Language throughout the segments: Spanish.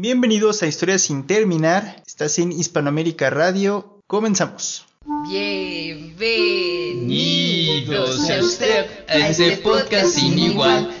Bienvenidos a Historias sin terminar. Estás en Hispanoamérica Radio. Comenzamos. Bienvenidos a usted a este podcast sin igual.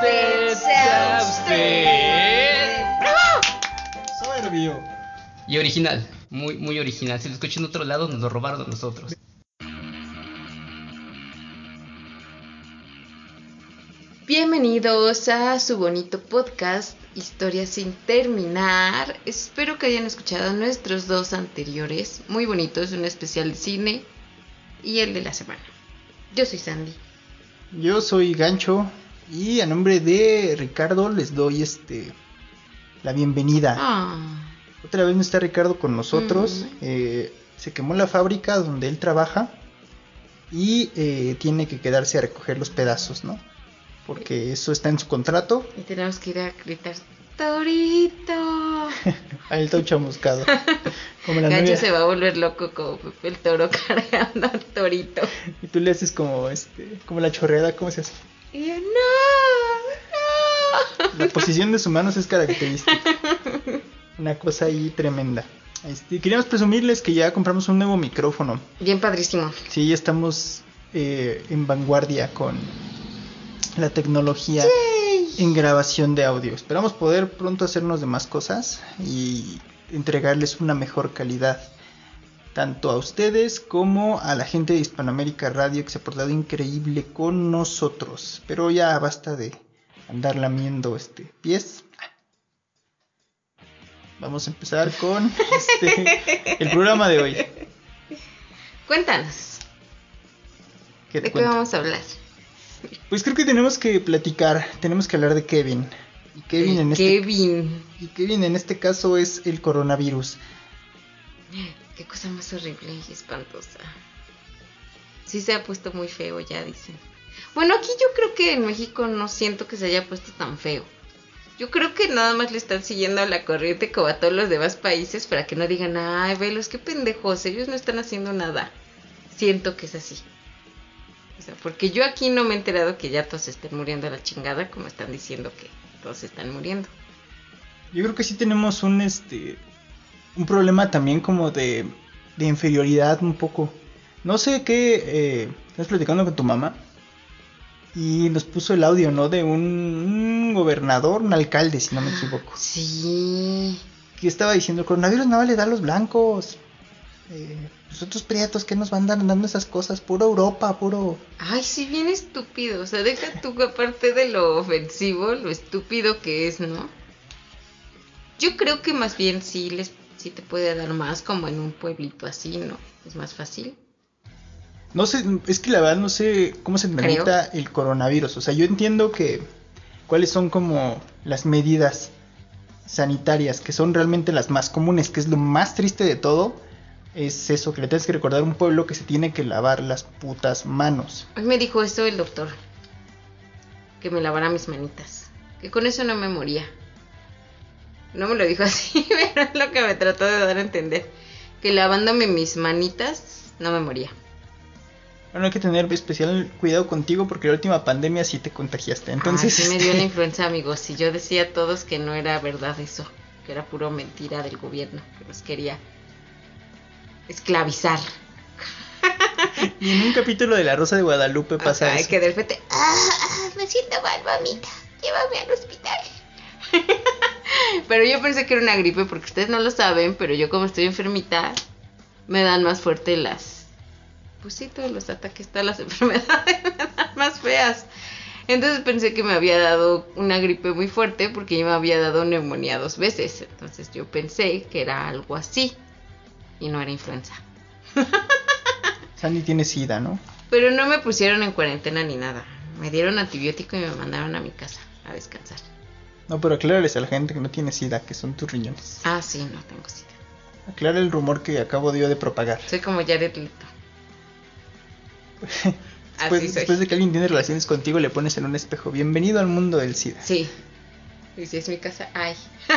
huésped sea usted. Soberbio. Y original, muy, muy original. Si lo escuchan en otro lado, nos lo robaron a nosotros. Bienvenidos a su bonito podcast Historias sin terminar. Espero que hayan escuchado nuestros dos anteriores, muy bonitos, un especial de cine y el de la semana. Yo soy Sandy. Yo soy Gancho y a nombre de Ricardo les doy este la bienvenida. Ah, Otra vez no está Ricardo con nosotros. Mm. eh, se quemó la fábrica donde él trabaja y eh, tiene que quedarse a recoger los pedazos, ¿no? Porque eso está en su contrato. y tenemos que ir a gritar Torito. Ahí está chamuscado. Como la Gancho novia. se va a volver loco como Pepe el Toro cargando al Torito. Y tú le haces como este, como la chorreada, ¿cómo se hace? Y yo, no, no. La posición de sus manos es característica. Una cosa ahí tremenda. Este, queríamos presumirles que ya compramos un nuevo micrófono. Bien padrísimo. Sí, ya estamos eh, en vanguardia con la tecnología en grabación de audio. Esperamos poder pronto hacernos de más cosas y entregarles una mejor calidad. Tanto a ustedes como a la gente de Hispanoamérica Radio que se ha portado increíble con nosotros. Pero ya basta de andar lamiendo este pies. Vamos a empezar con este, el programa de hoy. Cuéntanos, ¿Qué te ¿de qué vamos a hablar? Pues creo que tenemos que platicar, tenemos que hablar de Kevin. Y Kevin en este Kevin. y Kevin en este caso es el coronavirus. Qué cosa más horrible y espantosa. Sí se ha puesto muy feo ya, dicen. Bueno, aquí yo creo que en México no siento que se haya puesto tan feo. Yo creo que nada más le están siguiendo a la corriente como a todos los demás países para que no digan, ay, velos, qué pendejos, ellos no están haciendo nada. Siento que es así. O sea, porque yo aquí no me he enterado que ya todos estén muriendo a la chingada, como están diciendo que todos están muriendo. Yo creo que sí tenemos un este un problema también como de, de inferioridad un poco. No sé qué eh, estás platicando con tu mamá y nos puso el audio, ¿no? De un, un gobernador, un alcalde, si no me equivoco. Sí. Que estaba diciendo, el coronavirus no le da a los blancos. Eh, los otros prietos que nos van dando esas cosas, puro Europa, puro... Ay, sí, bien estúpido. O sea, deja tú aparte de lo ofensivo, lo estúpido que es, ¿no? Yo creo que más bien sí les sí te puede dar más como en un pueblito así, ¿no? Es más fácil. No sé, es que la verdad no sé cómo se tramita el coronavirus. O sea, yo entiendo que cuáles son como las medidas sanitarias, que son realmente las más comunes, que es lo más triste de todo, es eso, que le tienes que recordar a un pueblo que se tiene que lavar las putas manos. Hoy me dijo eso el doctor. Que me lavara mis manitas. Que con eso no me moría. No me lo dijo así, pero es lo que me trató de dar a entender. Que lavándome mis manitas no me moría. Bueno, hay que tener especial cuidado contigo porque la última pandemia sí te contagiaste. Entonces, Ay, sí me dio una influenza, amigos. Y yo decía a todos que no era verdad eso. Que era puro mentira del gobierno. Que nos quería esclavizar. y en un capítulo de La Rosa de Guadalupe pasa Ay, eso. que de repente. Ah, ah, me siento mal, mamita. Llévame al hospital. pero yo pensé que era una gripe porque ustedes no lo saben. Pero yo, como estoy enfermita, me dan más fuerte las. Pues sí, todos los ataques, todas las enfermedades me dan más feas. Entonces pensé que me había dado una gripe muy fuerte porque yo me había dado neumonía dos veces. Entonces yo pensé que era algo así y no era influenza. Sandy tiene sida, ¿no? Pero no me pusieron en cuarentena ni nada. Me dieron antibiótico y me mandaron a mi casa a descansar. No, pero aclárales a la gente que no tiene sida, que son tus riñones. Ah, sí, no tengo sida. Aclara el rumor que acabo yo de propagar. Soy como Jared Leto. Después, Así soy. después de que alguien tiene relaciones contigo, le pones en un espejo. Bienvenido al mundo del SIDA. Sí. Y si es mi casa, ay.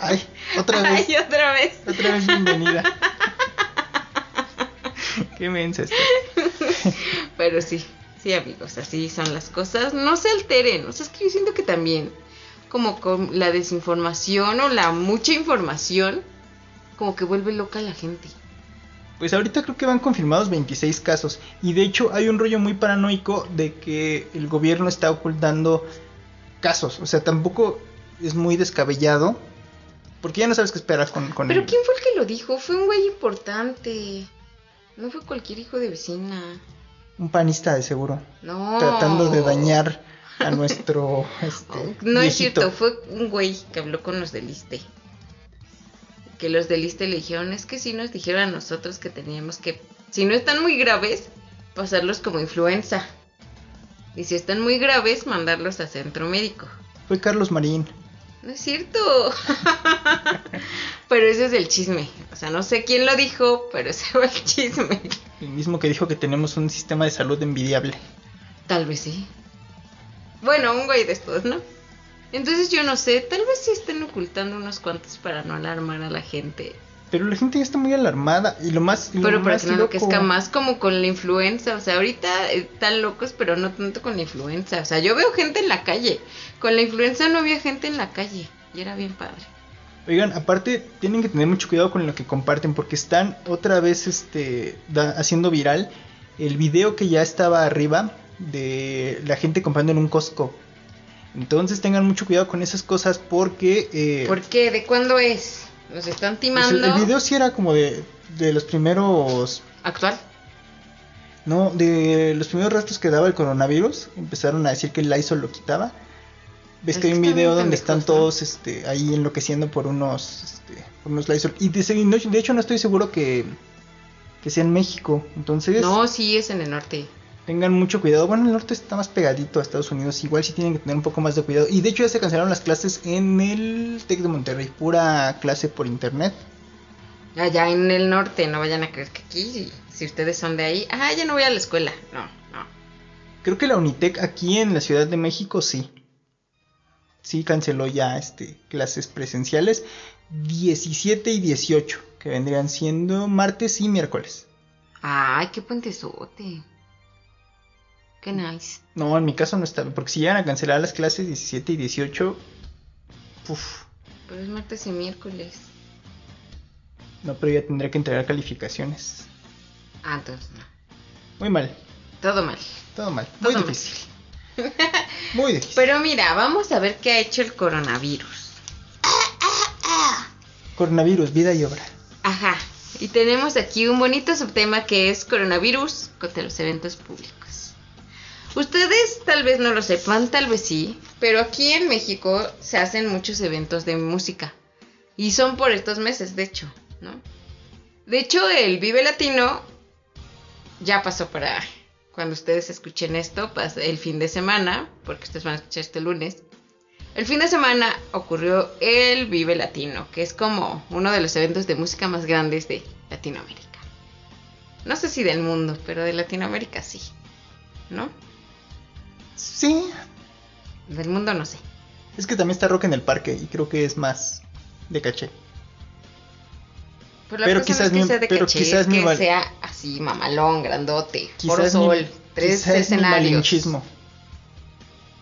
Ay, otra vez. Ay, otra vez. Otra vez bienvenida. Qué mensa está. Pero sí, sí, amigos, así son las cosas. No se alteren. O sea, es que yo siento que también, como con la desinformación o la mucha información, como que vuelve loca a la gente. Pues ahorita creo que van confirmados 26 casos. Y de hecho hay un rollo muy paranoico de que el gobierno está ocultando casos. O sea, tampoco es muy descabellado. Porque ya no sabes qué esperar con, con Pero ¿quién fue el que lo dijo? Fue un güey importante. No fue cualquier hijo de vecina. un panista de seguro. No. Tratando de dañar a nuestro este, No es cierto, fue un güey que habló con los del ISTE. Que los del ISTE le dijeron, es que sí nos dijeron a nosotros que teníamos que, si no están muy graves, pasarlos como influenza. Y si están muy graves, mandarlos a centro médico. Fue Carlos Marín. No es cierto. pero ese es el chisme. O sea, no sé quién lo dijo, pero ese fue el chisme. El mismo que dijo que tenemos un sistema de salud envidiable. Tal vez sí. Bueno, un güey de estos, ¿no? Entonces yo no sé, tal vez sí estén ocultando unos cuantos para no alarmar a la gente. Pero la gente ya está muy alarmada. Y lo más. lo Pero para que no loco- enloquezca más como con la influenza. O sea, ahorita están locos, pero no tanto con la influenza. O sea, yo veo gente en la calle. Con la influenza no había gente en la calle. Y era bien padre. Oigan, aparte tienen que tener mucho cuidado con lo que comparten porque están otra vez este da- haciendo viral el video que ya estaba arriba de la gente comprando en un Costco. Entonces tengan mucho cuidado con esas cosas porque eh, ¿Por qué? ¿De cuándo es? Nos están pues, timando. el, el video sí era como de, de los primeros ¿Actual? no de los primeros rastros que daba el coronavirus empezaron a decir que el Lysol lo quitaba. Ves Es que hay un video donde están todos este, ahí enloqueciendo por unos, este, por unos Lysol. Y de, de- de hecho no estoy seguro que, que sea en México. Entonces No, sí es en el norte. Tengan mucho cuidado. Bueno, el norte está más pegadito a Estados Unidos. Igual sí tienen que tener un poco más de cuidado. Y de hecho ya se cancelaron las clases en el TEC de Monterrey. Pura clase por internet. Allá en el norte, no vayan a creer que aquí, si, ustedes son de ahí, ah, ya no voy a la escuela. No, no. Creo que la Unitec aquí en la Ciudad de México sí. Sí canceló ya este clases presenciales 17 y 18, que vendrían siendo martes y miércoles. Ay, qué puentesote. Qué nice. No, en mi caso no está, porque si llegan a cancelar las clases 17 y 18, uf, Pero es martes y miércoles. no, pero ya tendré que entregar calificaciones. Ah, entonces no. Muy mal, Todo mal. todo mal, muy Todo mal. difícil. Muy difícil. Pero mira, vamos a ver qué ha hecho el coronavirus. Coronavirus, vida y obra. Ajá. Y tenemos aquí un bonito subtema que es coronavirus contra los eventos públicos. Ustedes tal vez no lo sepan, tal vez sí, pero aquí en México se hacen muchos eventos de música. Y son por estos meses, de hecho, ¿no? De hecho, el Vive Latino ya pasó para cuando ustedes escuchen esto, el fin de semana, porque ustedes van a escuchar este lunes. El fin de semana ocurrió el Vive Latino, que es como uno de los eventos de música más grandes de Latinoamérica. No sé si del mundo, pero de Latinoamérica sí. ¿No? Sí, Del mundo no sé. es que también está Rock en el Parque y creo que es más de caché. Pero, la Pero quizás es que mi- sea de pero caché, quizás es mi que sea así mamalón, grandote, por mi- sol, tres quizás mi escenarios. malinchismo.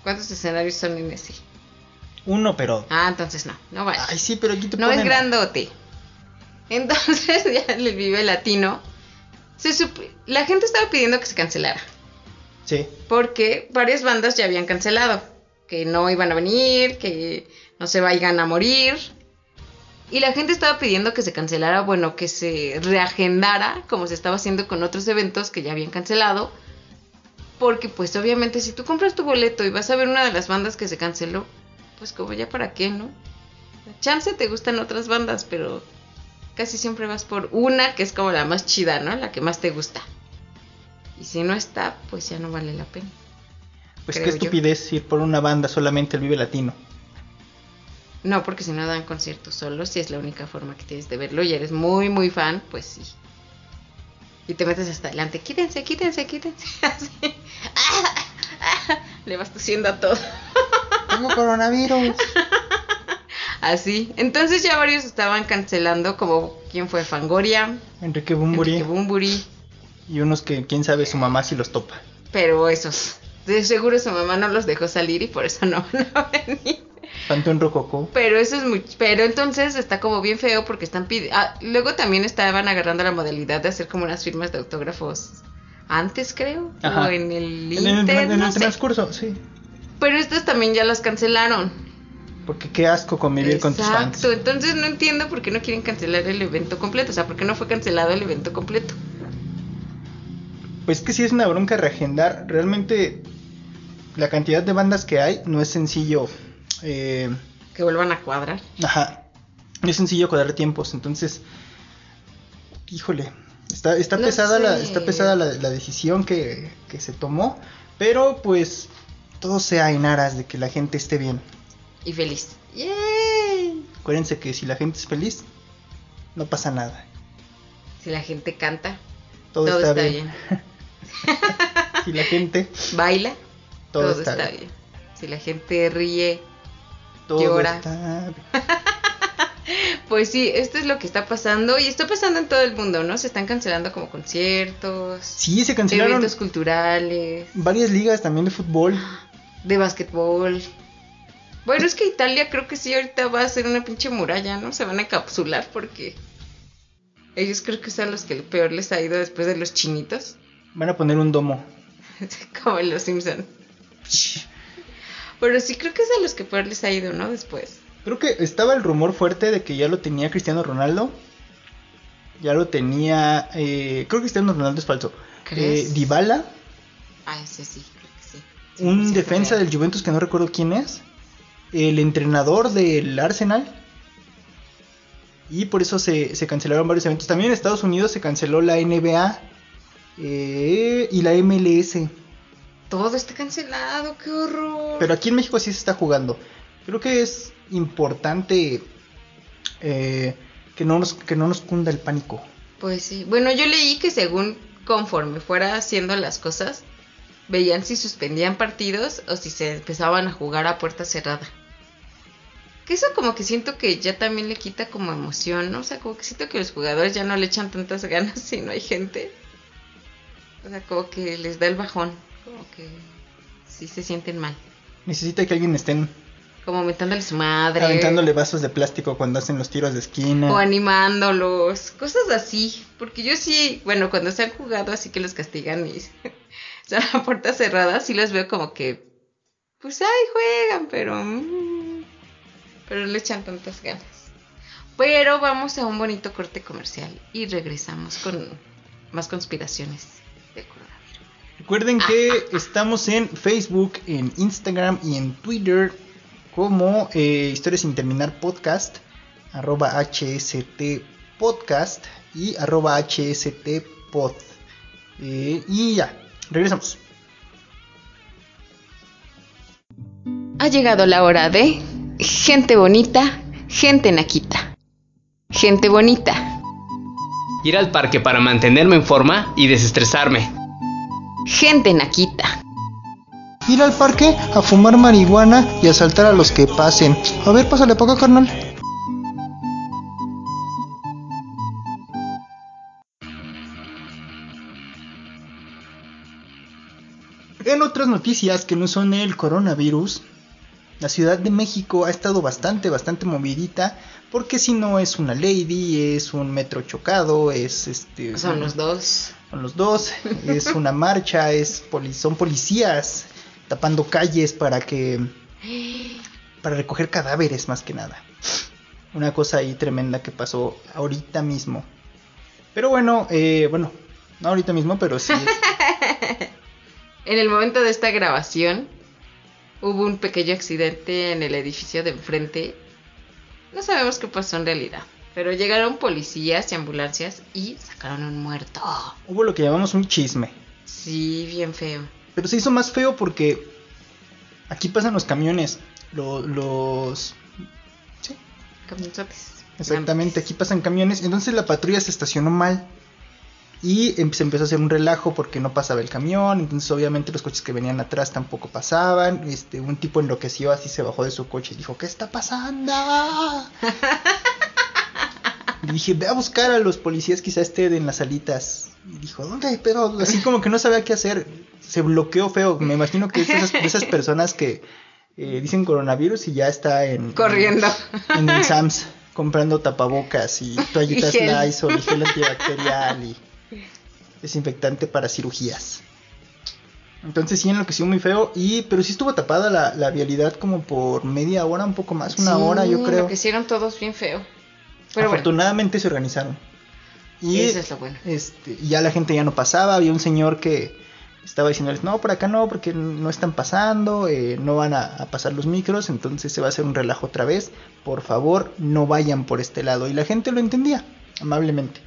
¿Cuántos escenarios son en ese? Uno, pero. Ah, entonces no, no vale. Ay, sí, pero aquí te no es grandote. Entonces ya el Vive Latino. Se sup- la gente estaba pidiendo que se cancelara. Sí. Porque varias bandas ya habían cancelado. Que no iban a venir, que no se vayan a morir. Y la gente estaba pidiendo que se cancelara, bueno, que se reagendara, como se estaba haciendo con otros eventos que ya habían cancelado. Porque pues obviamente si tú compras tu boleto y vas a ver una de las bandas que se canceló, pues como ya para qué, ¿no? Chance te gustan otras bandas, pero casi siempre vas por una que es como la más chida, ¿no? La que más te gusta. Y si no está, pues ya no vale la pena. Pues qué yo. estupidez ir por una banda solamente el Vive Latino. No, porque si no dan conciertos solos, si es la única forma que tienes de verlo y eres muy, muy fan, pues sí. Y te metes hasta adelante, quítense, quítense, quítense. Así. Le vas tosiendo a todo. Tengo coronavirus. Así. Entonces ya varios estaban cancelando, como quién fue Fangoria, Enrique Bumburi. Enrique Bumburi, Y unos que quién sabe su mamá si los topa. pero esos. De seguro su mamá no los dejó salir y por eso no van a venir. Panteón Rococó. Pero eso es muy... Pero entonces está como bien feo porque están pidiendo... Ah, luego también estaban agarrando la modalidad de hacer como unas firmas de autógrafos antes, creo. Ajá. O en el En el, en no el sé. transcurso, sí. Pero estas también ya las cancelaron. Porque qué asco convivir con tus fans. Exacto. Entonces no entiendo por qué no quieren cancelar el evento completo. O sea, por qué no fue cancelado el evento completo. Pues que sí es una bronca reagendar. Realmente la cantidad de bandas que hay no es sencillo. eh, Que vuelvan a cuadrar. ajá. No es sencillo cuadrar tiempos. Entonces, híjole. Está, está No pesada, la, sé. está pesada la, la decisión que, que se tomó. Pero pues todo sea en aras de que la gente esté bien. Y feliz. ¡Yay! Acuérdense que si la gente es feliz, no pasa nada. Si la gente canta, Todo, todo, está, está, bien. bien. Si la gente, Baila, todo, todo, está, está, bien. bien. Si la gente ríe, Todo Llora. está bien. Pues sí, esto es lo que está pasando y está pasando en todo el mundo, ¿no? Se están cancelando como conciertos, Sí, se cancelaron eventos culturales, varias ligas también de fútbol. de básquetbol. Bueno, es que Italia creo que sí ahorita va a ser una pinche muralla, ¿no? Se van a encapsular porque ellos creo que son los que peor les ha ido después de los chinitos, Van a poner un domo. como en los Simpson. Pero sí creo que es a los que peor les ha ido, ¿no? Después. Creo que estaba el rumor fuerte de que ya lo tenía Cristiano Ronaldo. Ya lo tenía. eh, creo que Cristiano Ronaldo es falso. ¿Crees? Eh, Dybala, Ah, ese sí, creo que sí. Sí, un sí, defensa del Juventus que no recuerdo quién es. El entrenador del Arsenal. Y por eso se, se cancelaron varios eventos. También en Estados Unidos se canceló la NBA eh, y la MLS. Todo está cancelado, qué horror. Pero aquí en México sí se está jugando. Creo que es importante eh, que, no nos, que no nos cunda el pánico. Pues sí. Bueno, yo leí que según conforme fuera haciendo las cosas, veían si suspendían partidos o si se empezaban a jugar a puerta cerrada. Que eso como que siento que ya también le quita como emoción, ¿no? O sea, como que siento que los jugadores ya no le echan tantas ganas si no hay gente. O sea, como que les da el bajón. Como que sí se sienten mal. Necesita que alguien estén Como mentándole su madre. aventándole vasos de plástico cuando hacen los tiros de esquina. O animándolos, cosas así. Porque yo sí, bueno, cuando se han jugado así que los castigan y son a puerta cerrada, sí los veo como que, pues ay, juegan, pero... mm, pero le echan tantas ganas. Pero vamos a un bonito corte comercial y regresamos con más conspiraciones. Recuerden que estamos en Facebook, en Instagram y en Twitter como eh, Historias sin terminar podcast, arroba HST podcast y arroba HST pod. Eh, y ya, regresamos. Ha llegado la hora de gente bonita, gente naquita. Gente bonita, Ir al parque para mantenerme en forma y desestresarme. Gente naquita. Ir al parque a fumar marihuana y asaltar a los que pasen. A ver, pásale para acá, carnal. En otras noticias que no son el coronavirus, la Ciudad de México ha estado bastante, bastante movidita, porque si no es una lady, es un metro chocado, es este... Son los dos. Son los dos, es una marcha, es poli- son policías tapando calles para que... para recoger cadáveres más que nada. Una cosa ahí tremenda que pasó ahorita mismo. Pero bueno, eh, bueno, no ahorita mismo, pero sí. En el momento de esta grabación hubo un pequeño accidente en el edificio de enfrente. No sabemos qué pasó en realidad, pero llegaron policías y ambulancias y sacaron un muerto. Hubo lo que llamamos un chisme. Sí, bien feo. Pero se hizo más feo porque aquí pasan los camiones, lo- los Camionzotes. Exactamente, aquí pasan camiones. Entonces la patrulla se estacionó mal. Y em- se empezó a hacer un relajo porque no pasaba el camión. Entonces, obviamente, los coches que venían atrás tampoco pasaban. Este, un tipo enloqueció así, se bajó de su coche y dijo: ¿Qué está pasando? Y dije: Ve a buscar a los policías, quizá estén en las salitas. Y dijo: ¿Dónde? Pero así como que no sabía qué hacer. Se bloqueó feo. Me imagino que es de esas, de esas personas que eh, dicen coronavirus y ya está en. Corriendo. En el Sams comprando tapabocas y toallitas Y. Lysol y gel antibacterial y desinfectante para cirugías. Entonces sí enloqueció muy feo y pero sí estuvo tapada la, la vialidad como por media hora, un poco más, una Sí, hora yo creo. Lo que hicieron todos bien feo. Pero bueno, Afortunadamente se organizaron. Y eso es lo bueno. este, ya la gente ya no pasaba, había un señor que estaba diciéndoles, no, por acá no, porque no están pasando, eh, no van a, a pasar los micros, entonces se va a hacer un relajo otra vez, por favor no vayan por este lado. Y la gente lo entendía, amablemente.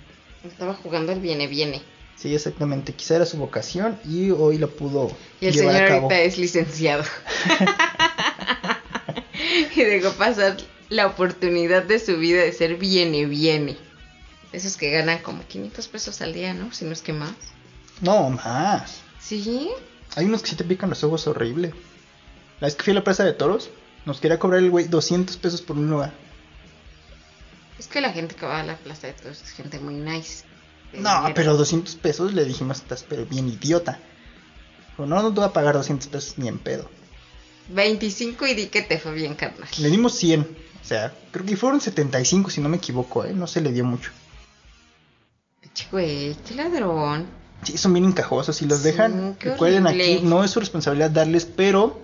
Estaba jugando el viene, viene. Sí, exactamente, quizá era su vocación y hoy lo pudo Y el llevar señor a cabo. ahorita es licenciado. y dejó pasar la oportunidad de su vida de ser viene, viene. Esos que ganan como 500 pesos al día, ¿no? Si no es que más. No, más. Sí. Hay unos que sí te pican los ojos horrible. La vez que fui a la plaza de toros, nos quería cobrar el güey 200 pesos por un lugar. Es que la gente que va a la plaza de todos es gente muy nice. No, dinero. pero 200 pesos le dijimos, estás pero bien idiota. No, no te voy a pagar 200 pesos ni en pedo. 25 y di que te fue bien, carnal. Le dimos 100. O sea, creo que fueron 75 si no me equivoco, ¿eh? No se le dio mucho. Güey, qué ladrón. Sí, son bien encajosos. Si los Sí, dejan, recuerden aquí, no es su responsabilidad darles, pero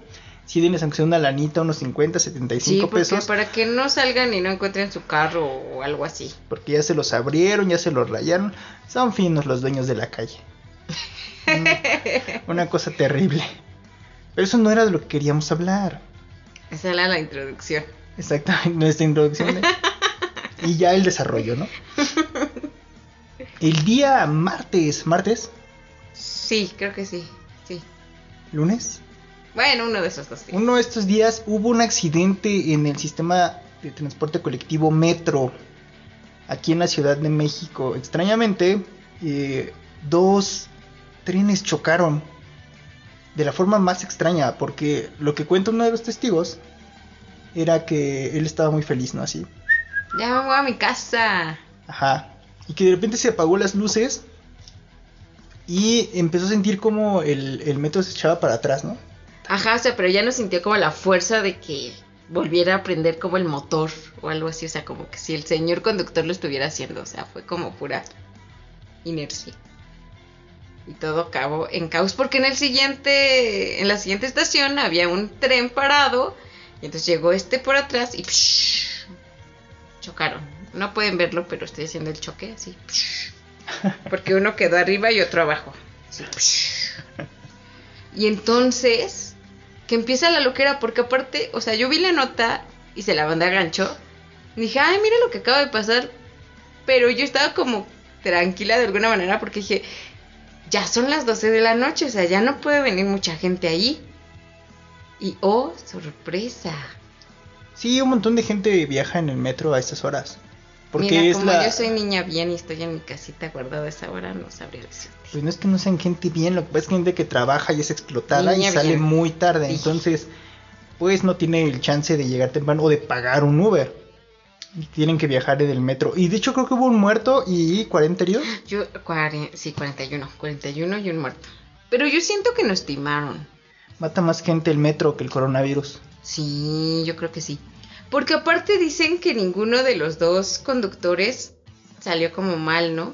si denles aunque sea una lanita, unos 50, Sí, 75 porque pesos. para que no salgan y no encuentren su carro o algo así. Porque ya se los abrieron, ya se los rayaron. Son finos los dueños de la calle. Una cosa terrible. Pero eso no era de lo que queríamos hablar. Esa era la introducción. Exactamente, nuestra introducción. de- y ya el desarrollo, ¿no? El día martes, martes, Sí, creo que sí. Sí. lunes, Bueno, uno de esos dos. sí. uno de estos días hubo un accidente en el sistema de transporte colectivo Metro, aquí en la Ciudad de México. Extrañamente, eh, dos trenes chocaron de la forma más extraña, porque lo que cuenta uno de los testigos era que él estaba muy feliz, ¿no? Así. Ya me voy a mi casa. Ajá. Y que de repente se apagó las luces y empezó a sentir como el, el metro se echaba para atrás, ¿no? Ajá, o sea, pero ya no sintió como la fuerza de que volviera a prender como el motor o algo así. O sea, como que si el señor conductor lo estuviera haciendo. O sea, fue como pura inercia. Y todo acabó en caos porque en el siguiente, en la siguiente estación había un tren parado y entonces llegó este por atrás y psh, chocaron. No pueden verlo, pero estoy haciendo el choque así. porque uno quedó arriba y otro abajo. Y entonces, que empieza la loquera, porque aparte, o sea, yo vi la nota y se la mandé a gancho. Dije, ay, mira lo que acaba de pasar. Pero yo estaba como tranquila de alguna manera porque dije, ya son las 12 de la noche, o sea, ya no puede venir mucha gente ahí. Y oh, sorpresa. Sí, un montón de gente viaja en el metro a estas horas. Porque Mira, es como la... yo soy niña bien y estoy en mi casita guardada a esa hora, no sabría decirte. Pues no es que no sean gente bien, lo que pasa es gente que trabaja y es explotada Niña y sale bien. muy tarde. Sí. Entonces, pues no tiene el chance de llegar temprano o de pagar un Uber. Y Tienen que viajar en el metro. Y de hecho creo que hubo un muerto y 40 heridos. Yo, cuare- sí, 41, 41 y un muerto. Pero yo siento que nos timaron. Mata más gente el metro que el coronavirus. Sí, yo creo que sí. Porque aparte dicen que ninguno de los dos conductores salió como mal, ¿no?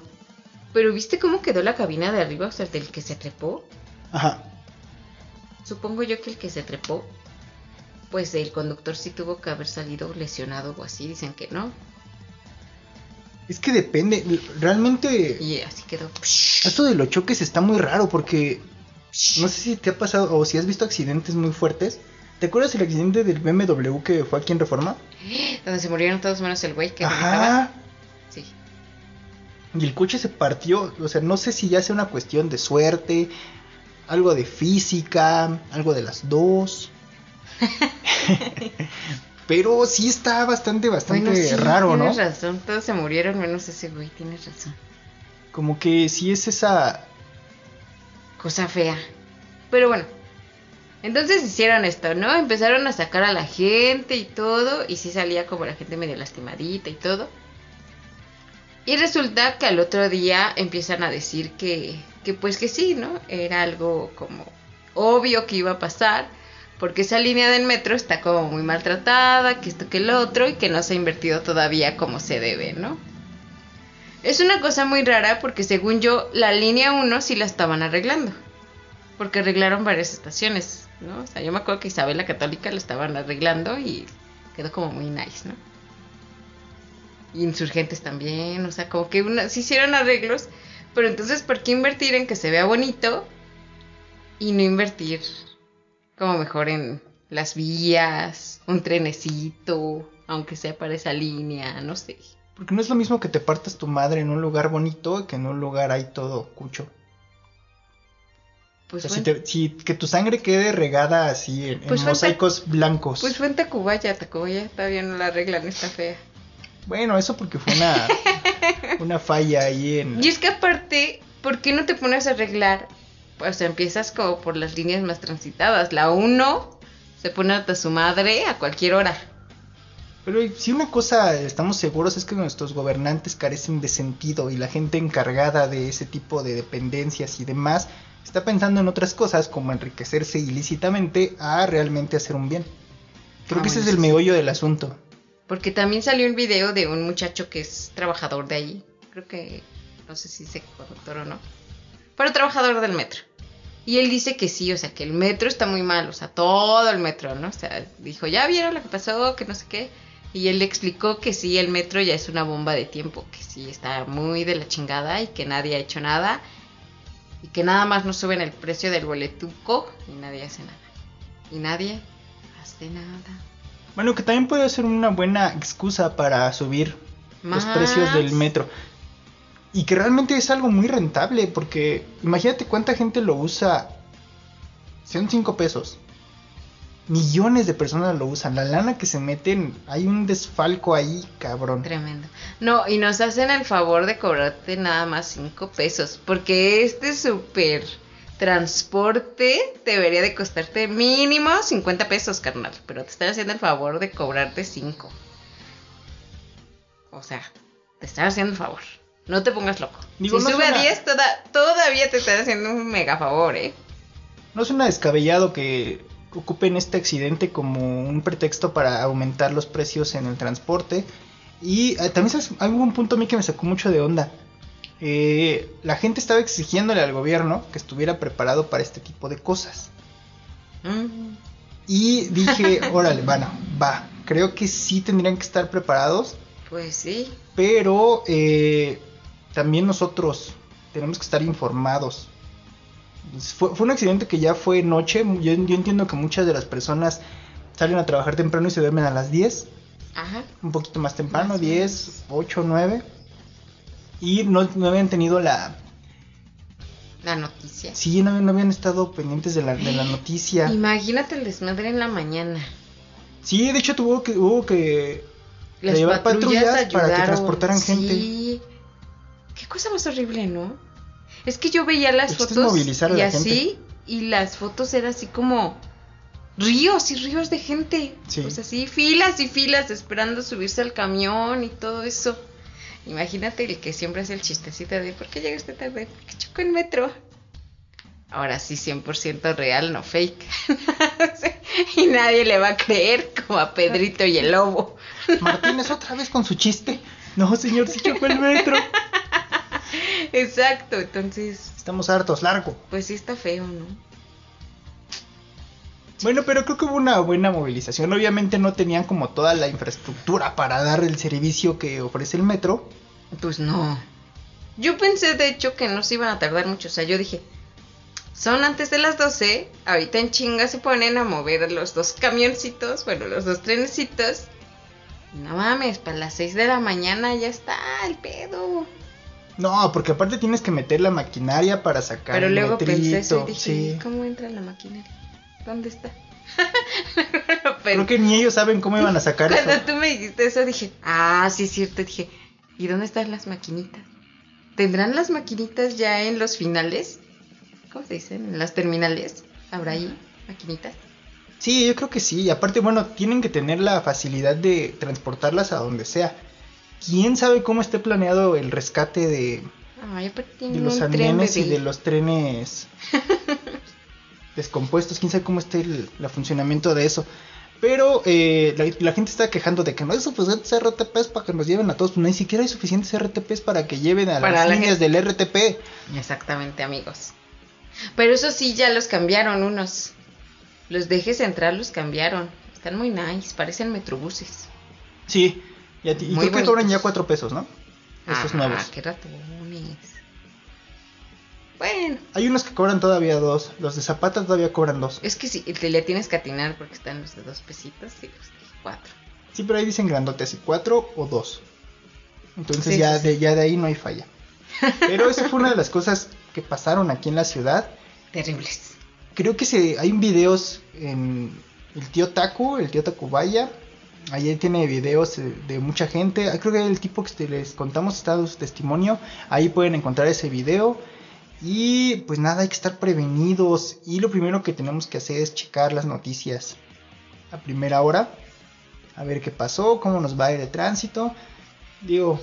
Pero ¿viste cómo quedó la cabina de arriba? O sea, el del que se trepó. Ajá. Supongo yo que el que se trepó, pues el conductor sí tuvo que haber salido lesionado o así. Dicen que no. Es que depende. Realmente Y así quedó. esto de los choques está muy raro porque no sé si te ha pasado o si has visto accidentes muy fuertes. ¿Te acuerdas el accidente del BMW que fue aquí en Reforma? Donde se murieron todos menos el güey que. Ajá. Sí. Y el coche se partió. O sea, no sé si ya sea una cuestión de suerte, algo de física, algo de las dos. Pero sí está bastante, bastante Bueno, sí, raro, ¿no? Tienes razón, todos se murieron menos ese güey, tienes razón. Como que sí es esa... Cosa fea. Pero bueno. Entonces hicieron esto, ¿no? Empezaron a sacar a la gente y todo. Y sí salía como la gente medio lastimadita y todo. Y resulta que al otro día empiezan a decir que, que pues que sí, ¿no? Era algo como obvio que iba a pasar. Porque esa línea del metro está como muy maltratada, que esto que el otro, y que no se ha invertido todavía como se debe, ¿no? Es una cosa muy rara porque según yo, la línea 1 sí la estaban arreglando. Porque arreglaron varias estaciones, ¿no? O sea, yo me acuerdo que Isabel la Católica la estaban arreglando y quedó como muy nice, ¿no? Insurgentes también, o sea, como que una, sí hicieron arreglos, pero entonces, ¿por qué invertir en que se vea bonito y no invertir como mejor en las vías, un trenecito, aunque sea para esa línea, no sé. Porque no es lo mismo que te partas tu madre en un lugar bonito que en un lugar ahí todo cucho. Pues, O sea, si, te- si- que tu sangre quede regada así en, Pues en mosaicos blancos. pues fue en Tacubaya, Tacubaya todavía no la arreglan, está fea. Bueno, eso porque fue una, una falla ahí en... Y es que aparte, ¿por qué no te pones a arreglar? O sea, empiezas como por las líneas más transitadas. La 1 se pone hasta su madre a cualquier hora. Pero si una cosa estamos seguros es que nuestros gobernantes carecen de sentido y la gente encargada de ese tipo de dependencias y demás está pensando en otras cosas como enriquecerse ilícitamente a realmente hacer un bien. Creo Ah, que ese es el sí. meollo del asunto. Porque también salió un video de un muchacho que es trabajador de ahí. Creo que, no sé si dice conductor o no. Pero trabajador del metro. Y él dice que sí, o sea, que el metro está muy mal, o sea, todo el metro, ¿no? O sea, dijo, ya vieron lo que pasó, que no sé qué. Y él le explicó que sí, el metro ya es una bomba de tiempo, que sí está muy de la chingada y que nadie ha hecho nada. Y que nada más no suben el precio del boletuco y nadie hace nada. Y nadie hace nada. Bueno, que también puede ser una buena excusa para subir los precios del metro. Y que realmente es algo muy rentable, porque imagínate cuánta gente lo usa. Son 5 pesos. Millones de personas lo usan. La lana que se meten, hay un desfalco ahí, cabrón. Tremendo. No, y nos hacen el favor de cobrarte nada más 5 pesos, porque este super transporte debería de costarte mínimo 50 pesos, carnal, pero te están haciendo el favor de cobrarte 5. O sea, te están haciendo el favor. No te pongas loco. Digo, si no sube suena- a 10, toda- todavía te están haciendo un mega favor, ¿eh? No suena descabellado que ocupen este accidente como un pretexto para aumentar los precios en el transporte. Y eh, también ¿sabes? hay un punto a mí que me sacó mucho de onda. Eh, la gente estaba exigiéndole al gobierno que estuviera preparado para este tipo de cosas. Mm. Y dije, órale, bueno, va, creo que sí tendrían que estar preparados, Pues sí. pero eh, también nosotros tenemos que estar informados. Fue, fue un accidente que ya fue noche, yo, yo entiendo que muchas de las personas salen a trabajar temprano y se duermen a las 10, Ajá. un poquito más temprano, Más o 10, 8, 9, y no, no habían tenido la... La noticia. Sí, no, no habían estado pendientes de la, de la noticia. Imagínate el desmadre en la mañana. Sí, de hecho tuvo que, hubo que Las llevar patrullas, patrullas para que transportaran gente. Sí. Qué cosa más horrible, ¿no? Es que yo veía las fotos movilizar a y la así, y las fotos eran así como ríos y ríos de gente. Sí. Pues así, filas y filas esperando subirse al camión y todo eso. Imagínate el que siempre hace el chistecito de ¿por qué llegaste tarde? Porque chocó el metro. Ahora sí, 100% real, no fake. y nadie le va a creer como a Pedrito y el lobo. Martínez otra vez con su chiste. No, señor, si chocó el metro. Exacto, entonces, Estamos hartos, largo. pues sí está feo, ¿no? Bueno, pero creo que hubo una buena movilización. Obviamente no tenían como toda la infraestructura para dar el servicio que ofrece el metro. Pues no. Yo pensé, de hecho, que no se iban a tardar mucho. O sea, yo dije, son antes de las 12, ahorita en chinga se ponen a mover los dos camioncitos, bueno, los dos trenecitos. No mames, para las 6 de la mañana ya está el pedo. No, porque aparte tienes que meter la maquinaria para sacar Pero el luego pensé eso y dije, sí. ¿cómo entra la maquinaria? ¿Dónde está? Creo que ni ellos saben cómo iban a sacar cuando eso. tú me dijiste eso dije, ah, sí es cierto, dije, ¿y dónde están las maquinitas? ¿Tendrán las maquinitas ya en los finales? ¿Cómo se dicen? ¿En las terminales? ¿Habrá ahí maquinitas? Sí, yo creo que sí. Y aparte, bueno, tienen que tener la facilidad de transportarlas a donde sea. ¿Quién sabe cómo esté planeado el rescate de, Ay, los andienes y de los trenes descompuestos? ¿Quién sabe cómo esté el, el funcionamiento de eso? Pero eh, la, la gente está quejando de que no hay suficientes RTPs para que nos lleven a todos. Pues ni siquiera hay suficientes RTPs para que lleven a Para las la líneas gente. del RTP. Exactamente, amigos. Pero eso sí, ya los cambiaron unos. Los dejes entrar, los cambiaron. Están muy nice, parecen metrobuses. Sí, y, a ti- y Muy creo que cobran ya cuatro pesos, ¿no? Estos ah, nuevos. qué ratones. Bueno, Hay unos que cobran todavía dos. Los de Zapata todavía cobran dos. es que si te le tienes que atinar porque están los de dos pesitos y los de cuatro. Sí, pero ahí dicen grandotes, y cuatro o dos. Entonces Sí, ya, sí. De, ya de ahí no hay falla. Pero esa fue una de las cosas que pasaron aquí en la ciudad. Terribles. Creo que se, hay videos en el tío Taku, el tío Tacubaya. Ahí tiene videos eh, de mucha gente. Ah, Creo que el tipo que les contamos está su testimonio. Ahí pueden encontrar ese video. Y pues nada, hay que estar prevenidos. Y lo primero que tenemos que hacer es checar las noticias a primera hora. A ver qué pasó, cómo nos va a ir el tránsito. Digo,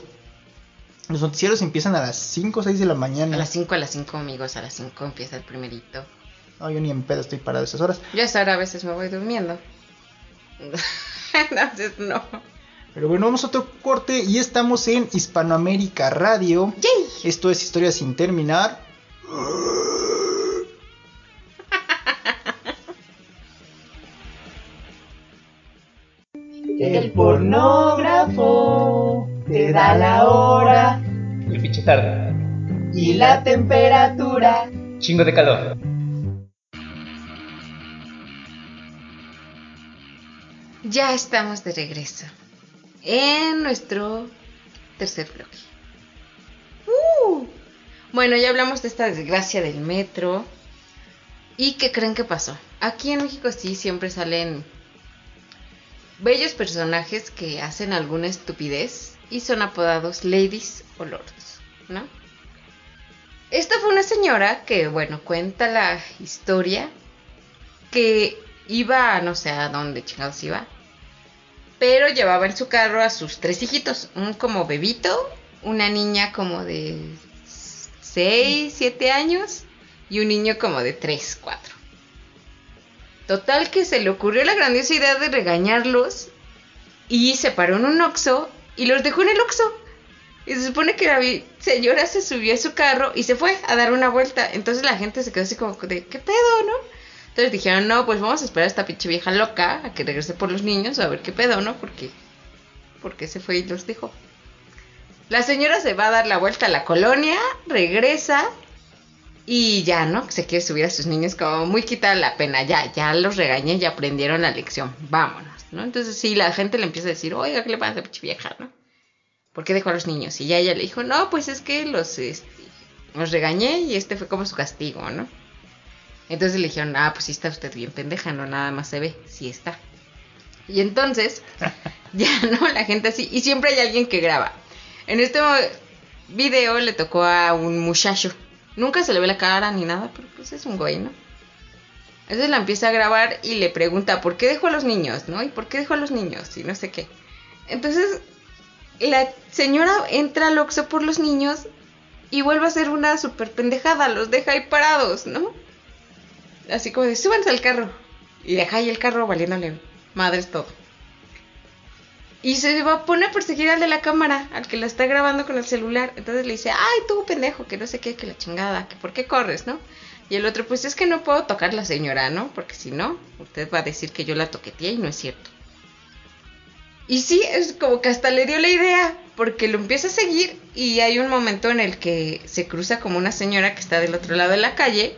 los noticieros empiezan a las 5 o 6 de la mañana. A las 5, a las 5, amigos, a las 5 empieza el primerito. No, yo ni en pedo estoy parado a esas horas. Yo hasta ahora a veces me voy durmiendo. Entonces, no. Pero bueno, vamos a otro corte y estamos en Hispanoamérica Radio. ¡Yay! Esto es Historia sin terminar. El pornógrafo te da la hora El pinche tarde. y la temperatura. Chingo de calor. Ya estamos de regreso en nuestro tercer bloque. ¡Uh! Bueno, ya hablamos de esta desgracia del metro. ¿Y qué creen que pasó? Aquí en México sí siempre salen bellos personajes que hacen alguna estupidez y son apodados ladies o lords, ¿no? Esta fue una señora que, bueno, cuenta la historia que iba, no sé a dónde chingados iba, pero llevaba en su carro a sus tres hijitos, un como bebito, una niña como de 6, 7 años y un niño como de 3, 4. Total que se le ocurrió la grandiosa idea de regañarlos y se paró en un oxo y los dejó en el oxo. Y se supone que la señora se subió a su carro y se fue a dar una vuelta. Entonces la gente se quedó así como de, ¿qué pedo, no? Entonces dijeron, no, pues vamos a esperar a esta pinche vieja loca a que regrese por los niños a ver qué pedo, ¿no? Porque, porque se fue y los dejó. La señora se va a dar la vuelta a la colonia, regresa y ya, ¿no? Se quiere subir a sus niños como muy quitada la pena. Ya, ya los regañé, ya aprendieron la lección. Vámonos, ¿no? Entonces sí, la gente le empieza a decir, oiga, ¿qué le pasa a esa pinche vieja, no? ¿Por qué dejó a los niños? Y ya ella le dijo, no, pues es que los, este, los regañé y este fue como su castigo, ¿no? Entonces le dijeron, ah, pues sí está usted bien pendeja, no nada más se ve, sí está. Y entonces, ya no, la gente así, y siempre hay alguien que graba. En este video le tocó a un muchacho. Nunca se le ve la cara ni nada, pero pues es un güey, ¿no? Entonces la empieza a grabar y le pregunta, ¿por qué dejó a los niños, no? ¿Y por qué dejó a los niños? Y no sé qué. Entonces, la señora entra al Oxxo por los niños y vuelve a hacer una super pendejada, los deja ahí parados, ¿no? Así como de, súbanse al carro. Y deja ahí el carro valiéndole madres todo. Y se va a poner a perseguir al de la cámara, al que la está grabando con el celular. Entonces le dice, ay, tú pendejo, que no sé qué, que la chingada, que por qué corres, ¿no? Y el otro, pues es que no puedo tocar la señora, ¿no? Porque si no, usted va a decir que yo la toqueteé y no es cierto. Y sí, es como que hasta le dio la idea, porque lo empieza a seguir y hay un momento en el que se cruza como una señora que está del otro lado de la calle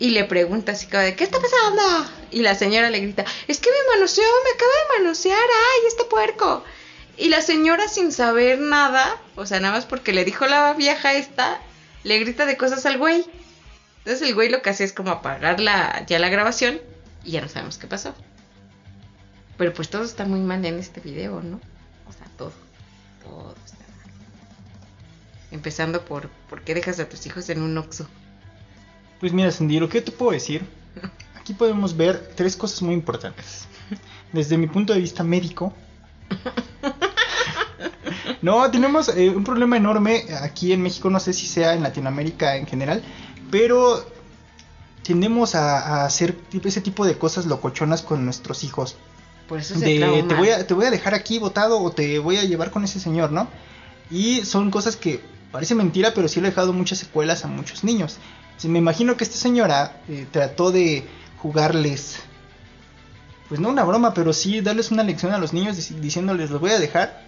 y le pregunta así como de, ¿qué está pasando? Y la señora le grita, es que me manoseó, me acaba de manosear, ay, este puerco. Y la señora sin saber nada, o sea, nada más porque le dijo la vieja esta, le grita de cosas al güey. Entonces el güey lo que hace es como apagar la, ya la grabación y ya no sabemos qué pasó. Pero pues todo está muy mal en este video, ¿no? O sea, todo. Todo está mal. Empezando por por qué dejas a tus hijos en un oxo. Pues mira, que yo te puedo decir, aquí podemos ver tres cosas muy importantes. Desde mi punto de vista médico, no, tenemos eh, un problema enorme aquí en México, no sé si sea en Latinoamérica en general, pero tendemos a, a hacer ese tipo de cosas locochonas con nuestros hijos. Por eso se De te voy, a, te voy a dejar aquí botado o te voy a llevar con ese señor, ¿no? Y son cosas que parece mentira, pero sí le ha dejado muchas secuelas a muchos niños. Sí, me imagino que esta señora eh, trató de jugarles, pues no una broma, pero sí darles una lección a los niños dic- diciéndoles los voy a dejar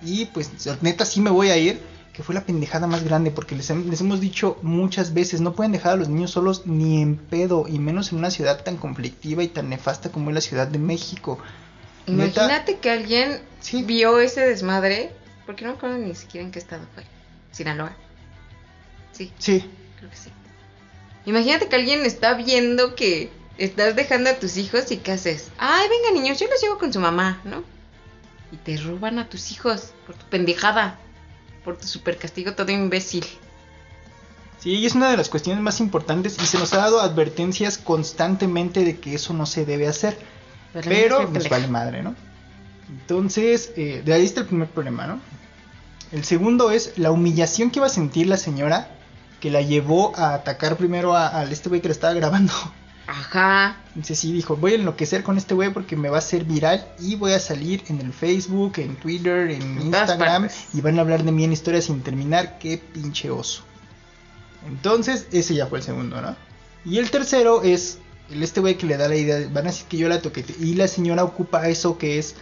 y pues neta sí me voy a ir, que fue la pendejada más grande porque les hemos dicho muchas veces, no pueden dejar a los niños solos ni en pedo y menos en una ciudad tan conflictiva y tan nefasta como es la Ciudad de México. Neta, Imagínate que alguien Sí. vio ese desmadre, porque no me acuerdo ni siquiera en qué estado fue. Sinaloa. Sí, Sí, creo que sí. Imagínate que alguien está viendo que estás dejando a tus hijos y qué haces. Ay, venga niños, yo los llevo con su mamá, ¿no? Y te roban a tus hijos por tu pendejada, por tu super castigo todo imbécil. Sí, y es una de las cuestiones más importantes y se nos ha dado advertencias constantemente de que eso no se debe hacer. Pero, nos vale madre, ¿no? Entonces, eh, de ahí está el primer problema, ¿no? El segundo es la humillación que iba a sentir la señora que la llevó a atacar primero a- al este güey que la estaba grabando. Ajá. Entonces sí dijo, voy a enloquecer con este güey porque me va a hacer viral y voy a salir en el Facebook, en Twitter, en Instagram y van a hablar de mí en historias sin terminar. Qué pinche oso. Entonces ese ya fue el segundo, ¿no? Y el tercero es el este güey que le da la idea, de, van a decir que yo la toqué y la señora ocupa eso que es,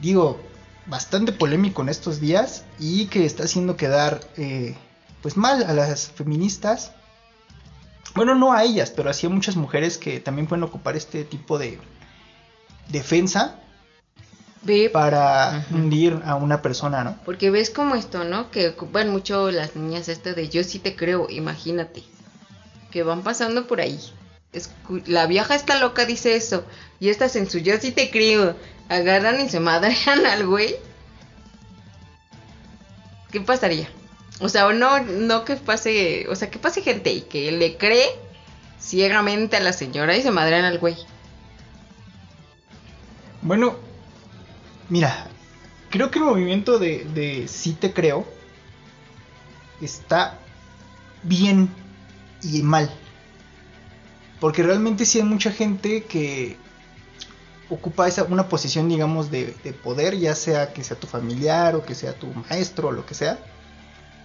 digo, bastante polémico en estos días y que está haciendo quedar eh, pues mal a las feministas bueno, no a ellas, pero así a muchas mujeres que también pueden ocupar este tipo de defensa para hundir a una persona, ¿no? Porque ves como esto, ¿no? Que ocupan mucho las niñas esto de yo sí te creo, imagínate. Que van pasando por ahí. Escu- la vieja está loca, dice eso. Y estas en su yo sí te creo. Agarran y se madrean al güey. ¿Qué pasaría? O sea, o no, no que pase, o sea, que pase gente y que le cree ciegamente a la señora y se madrean al güey. Bueno, mira, creo que el movimiento de, de sí te creo está bien y mal. Porque realmente sí hay mucha gente que ocupa esa, una posición, digamos, de, de poder, ya sea que sea tu familiar o que sea tu maestro o lo que sea,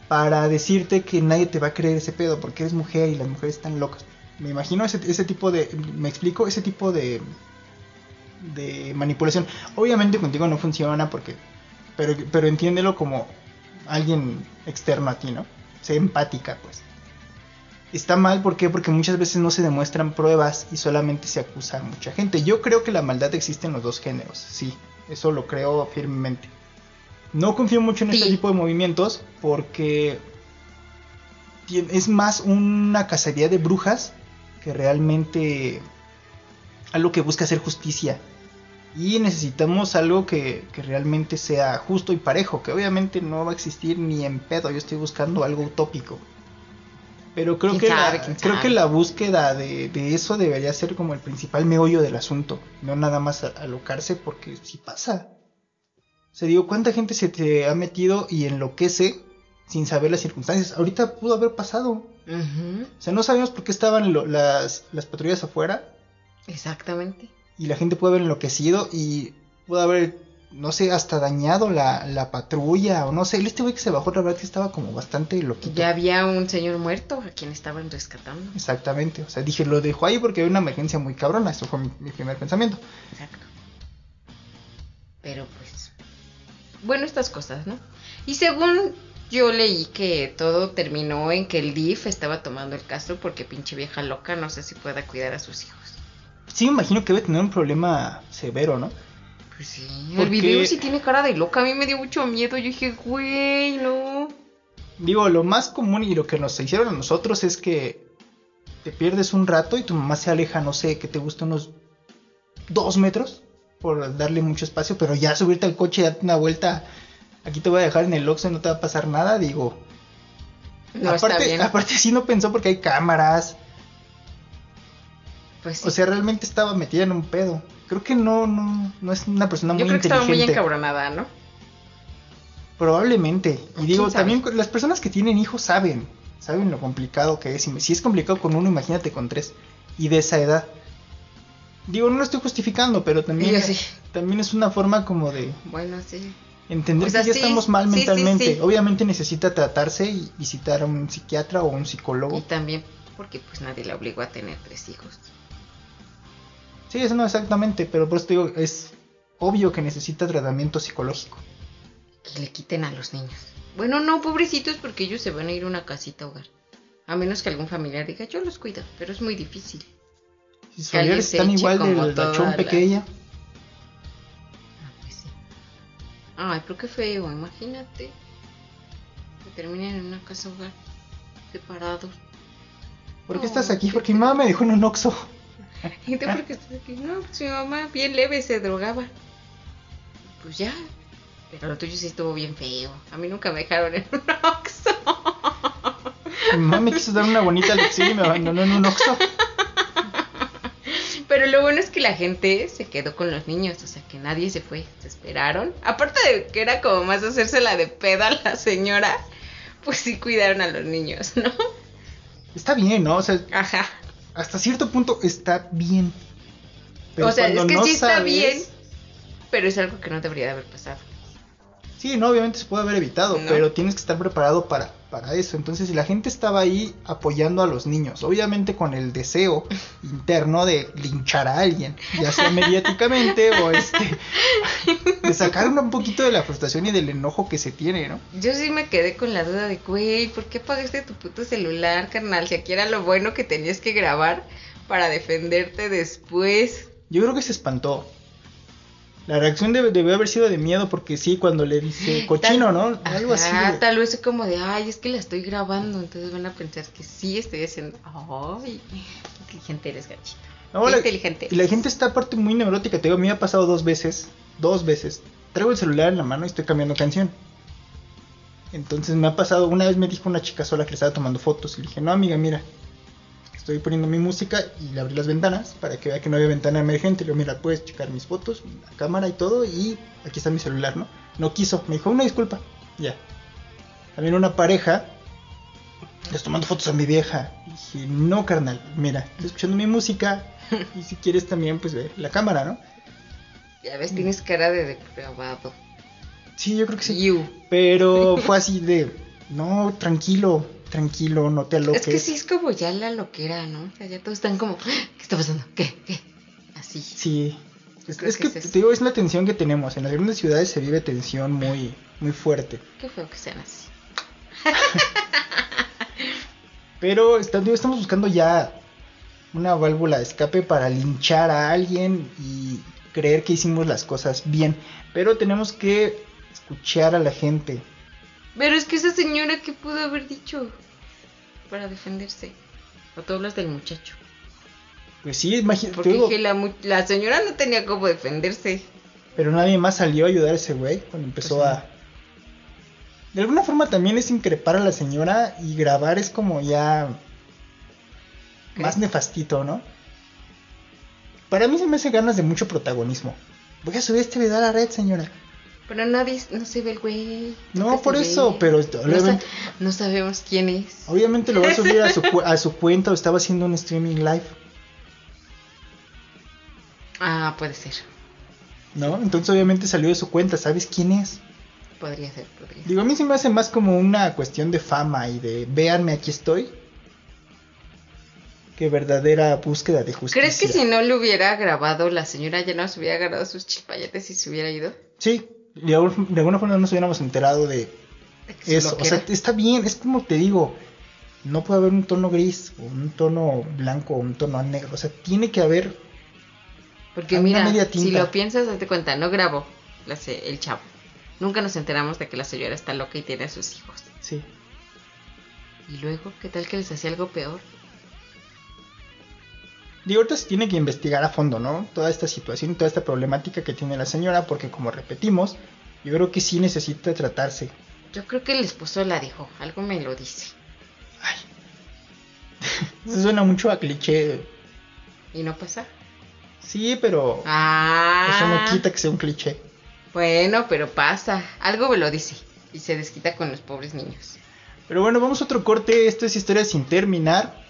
para decirte que nadie te va a creer ese pedo porque eres mujer y las mujeres están locas. Me imagino ese, ese tipo de, me explico, ese tipo de, de manipulación. Obviamente contigo no funciona porque, pero, pero entiéndelo como alguien externo a ti, ¿no? Sé empática, pues. Está mal, ¿por qué? Porque muchas veces no se demuestran pruebas y solamente se acusa a mucha gente. Yo creo que la maldad existe en los dos géneros, sí, eso lo creo firmemente. No confío mucho en este Sí. tipo de movimientos porque es más una cacería de brujas que realmente algo que busca hacer justicia. Y necesitamos algo que, que realmente sea justo y parejo, que obviamente no va a existir ni en pedo, yo estoy buscando algo utópico. Pero creo, ¿Quién que, sabe? la, ¿Quién creo sabe? que la búsqueda de, de eso debería ser como el principal meollo del asunto, no nada más alocarse porque si pasa. O sea, digo, ¿cuánta gente se te ha metido y enloquece sin saber las circunstancias? Ahorita pudo haber pasado. O sea, no sabemos por qué estaban lo- las, las patrullas afuera Exactamente. y la gente puede haber enloquecido y pudo haber, no sé, hasta dañado la, la patrulla o no sé. Este güey que se bajó, la verdad que estaba como bastante loquito. Ya había un señor muerto a quien estaban rescatando. Exactamente, o sea, dije, lo dejó ahí porque había una emergencia muy cabrona, eso fue mi, mi primer pensamiento. Exacto. Pero pues. Bueno, estas cosas, ¿no? Y según yo leí que todo terminó en que el DIF estaba tomando el caso porque pinche vieja loca no sé si pueda cuidar a sus hijos. Sí, me imagino que debe tener un problema severo, ¿no? Pues sí. El Porque- video sí tiene cara de loca. A mí me dio mucho miedo. Yo dije, güey, no. Digo, lo más común y lo que nos hicieron a nosotros es que te pierdes un rato y tu mamá se aleja, no sé, que te gusta unos dos metros por darle mucho espacio, pero ya subirte al coche y darte una vuelta, aquí te voy a dejar en el Oxxo, no te va a pasar nada, digo. No está aparte, bien. aparte sí no pensó porque hay cámaras, Pues sí. o sea, realmente estaba metida en un pedo. Creo que no, no, no es una persona Yo muy creo que estaba muy inteligente. encabronada, ¿no? Probablemente. Y ¿Quién digo, sabe? también las personas que tienen hijos saben, saben lo complicado que es. Si es complicado con uno, imagínate con tres. Y de esa edad. Digo, no lo estoy justificando, pero también, sí. también es una forma como de Bueno, sí. entender O sea, que ya sí, estamos mal sí, mentalmente. Obviamente necesita tratarse y visitar a un psiquiatra o un psicólogo. Y también porque pues nadie la obligó a tener tres hijos. Sí, eso no exactamente, pero por eso te digo, es obvio que necesita tratamiento psicológico. Que le quiten a los niños. Bueno, no, pobrecitos, porque ellos se van a ir a una casita a hogar. A menos que algún familiar diga, yo los cuido, pero es muy difícil. Alguien familiares están igual de la toda chompe la-. Ah, pues sí. Ay, pero qué feo, imagínate. Que terminen en una casa hogar, separados. ¿Por qué No, estás aquí? Porque mi mamá me dejó en un oxo. ¿Y tú por qué estás aquí? No, pues mi mamá bien leve se drogaba. Pues ya. Pero lo tuyo sí estuvo bien feo. A mí nunca me dejaron en un oxo. Mi mamá me quiso dar una bonita lección y me abandonó en un oxo. Pero lo bueno es que la gente se quedó con los niños, o sea que nadie se fue, se esperaron. Aparte de que era como más hacérsela de peda a la señora, pues sí cuidaron a los niños, ¿no? Está bien, ¿no? O sea, Ajá. hasta cierto punto está bien. Pero o sea, es que no sí está bien, pero es algo que no debería de haber pasado. Sí, no, obviamente se puede haber evitado, No. pero tienes que estar preparado para, para eso. Entonces, si la gente estaba ahí apoyando a los niños, obviamente con el deseo interno de linchar a alguien, ya sea mediáticamente o este, de sacar un poquito de la frustración y del enojo que se tiene, ¿no? Yo sí me quedé con la duda de, güey, ¿por qué apagaste tu puto celular, carnal? Si aquí era lo bueno que tenías que grabar para defenderte después. Yo creo que se espantó. La reacción debe, debió haber sido de miedo porque sí, cuando le dice cochino, Tal- ¿no? Algo así. De- tal vez como de, ay, es que la estoy grabando, entonces van a pensar que sí estoy haciendo. Ay, inteligente eres, gachito. No, la- inteligente. Y la gente está aparte muy neurótica. Te digo, a mí me ha pasado dos veces. Dos veces. Traigo el celular en la mano y estoy cambiando canción. Entonces me ha pasado. Una vez me dijo una chica sola que le estaba tomando fotos. Y le dije, no, amiga, mira. Estoy poniendo mi música y le abrí las ventanas para que vea que no había ventana emergente. Le digo, mira, puedes checar mis fotos, la cámara y todo. Y aquí está mi celular, ¿no? No quiso. Me dijo, una disculpa. Ya. También una pareja. Le estoy tomando fotos a mi vieja. Y dije, no, carnal, mira, estoy escuchando mi música. Y si quieres también, pues ve la cámara, ¿no? Ya ves, tienes cara de depravado. Sí, yo creo que sí. You. Pero fue así de, no, tranquilo, tranquilo, no te aloques. Es que sí es como ya la loquera, ¿no? O sea, ya todos están como, "¿Qué está pasando? ¿Qué? ¿Qué? Así. Sí. Es, que que, es eso. te digo, es la tensión que tenemos. En las grandes ciudades se vive tensión muy, muy fuerte. Qué feo que sean así. Pero estamos buscando ya una válvula de escape para linchar a alguien y creer que hicimos las cosas bien. Pero tenemos que escuchar a la gente. Pero es que esa señora, ¿qué pudo haber dicho para defenderse? O tú hablas del muchacho. Pues sí, imagínate. Porque dije, la, mu- la señora no tenía cómo defenderse. Pero nadie más salió a ayudar a ese güey cuando empezó Pues a... De alguna forma también es increpar a la señora y grabar es como ya... Más nefastito, ¿no? Para mí se me hace ganas de mucho protagonismo. Voy a subir este video a la red, señora. Pero nadie, no se ve el güey. No, por eso, ve. pero No, sa- no sabemos quién es. obviamente lo va a subir a su, a su cuenta o estaba haciendo un streaming live, Ah, puede ser. ¿no? Entonces obviamente salió de su cuenta, ¿sabes quién es? Podría ser, podría ser. Digo, a mí se me hace más como una cuestión de fama y de véanme, aquí estoy. Que verdadera búsqueda de justicia. ¿Crees que si no lo hubiera grabado, la señora ya no se hubiera agarrado sus chilpayetes y se hubiera ido? Sí, de, alguna forma no nos hubiéramos enterado de eso. O sea, está bien, es como te digo, no puede haber un tono gris, o un tono blanco, o un tono negro. O sea, tiene que haber. Porque mira, media si lo piensas, date cuenta, no grabó la se- el chavo. Nunca nos enteramos de que la señora está loca y tiene a sus hijos. Sí. Y luego, ¿qué tal que les hacía algo peor? Digo, ahorita se tiene que investigar a fondo, ¿no? Toda esta situación y toda esta problemática que tiene la señora, porque como repetimos, yo creo que sí necesita tratarse. Yo creo que el esposo la dijo, algo me lo dice. Ay. Eso suena mucho a cliché. ¿Y no pasa? Sí, pero Ah. eso no quita que sea un cliché. Bueno, pero pasa. Algo me lo dice. Y se desquita con los pobres niños. Pero bueno, vamos a otro corte. Esto es Historia sin terminar.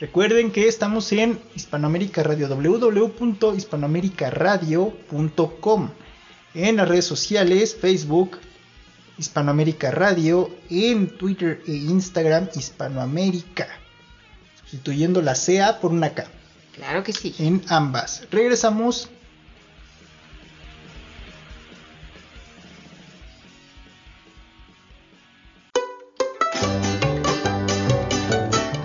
Recuerden que estamos en Hispanoamérica Radio, www.hispanoamericaradio.com. En las redes sociales, Facebook, Hispanoamérica Radio, en Twitter e Instagram, Hispanoamérica. Sustituyendo la CA por una K. Claro que sí. En ambas. Regresamos.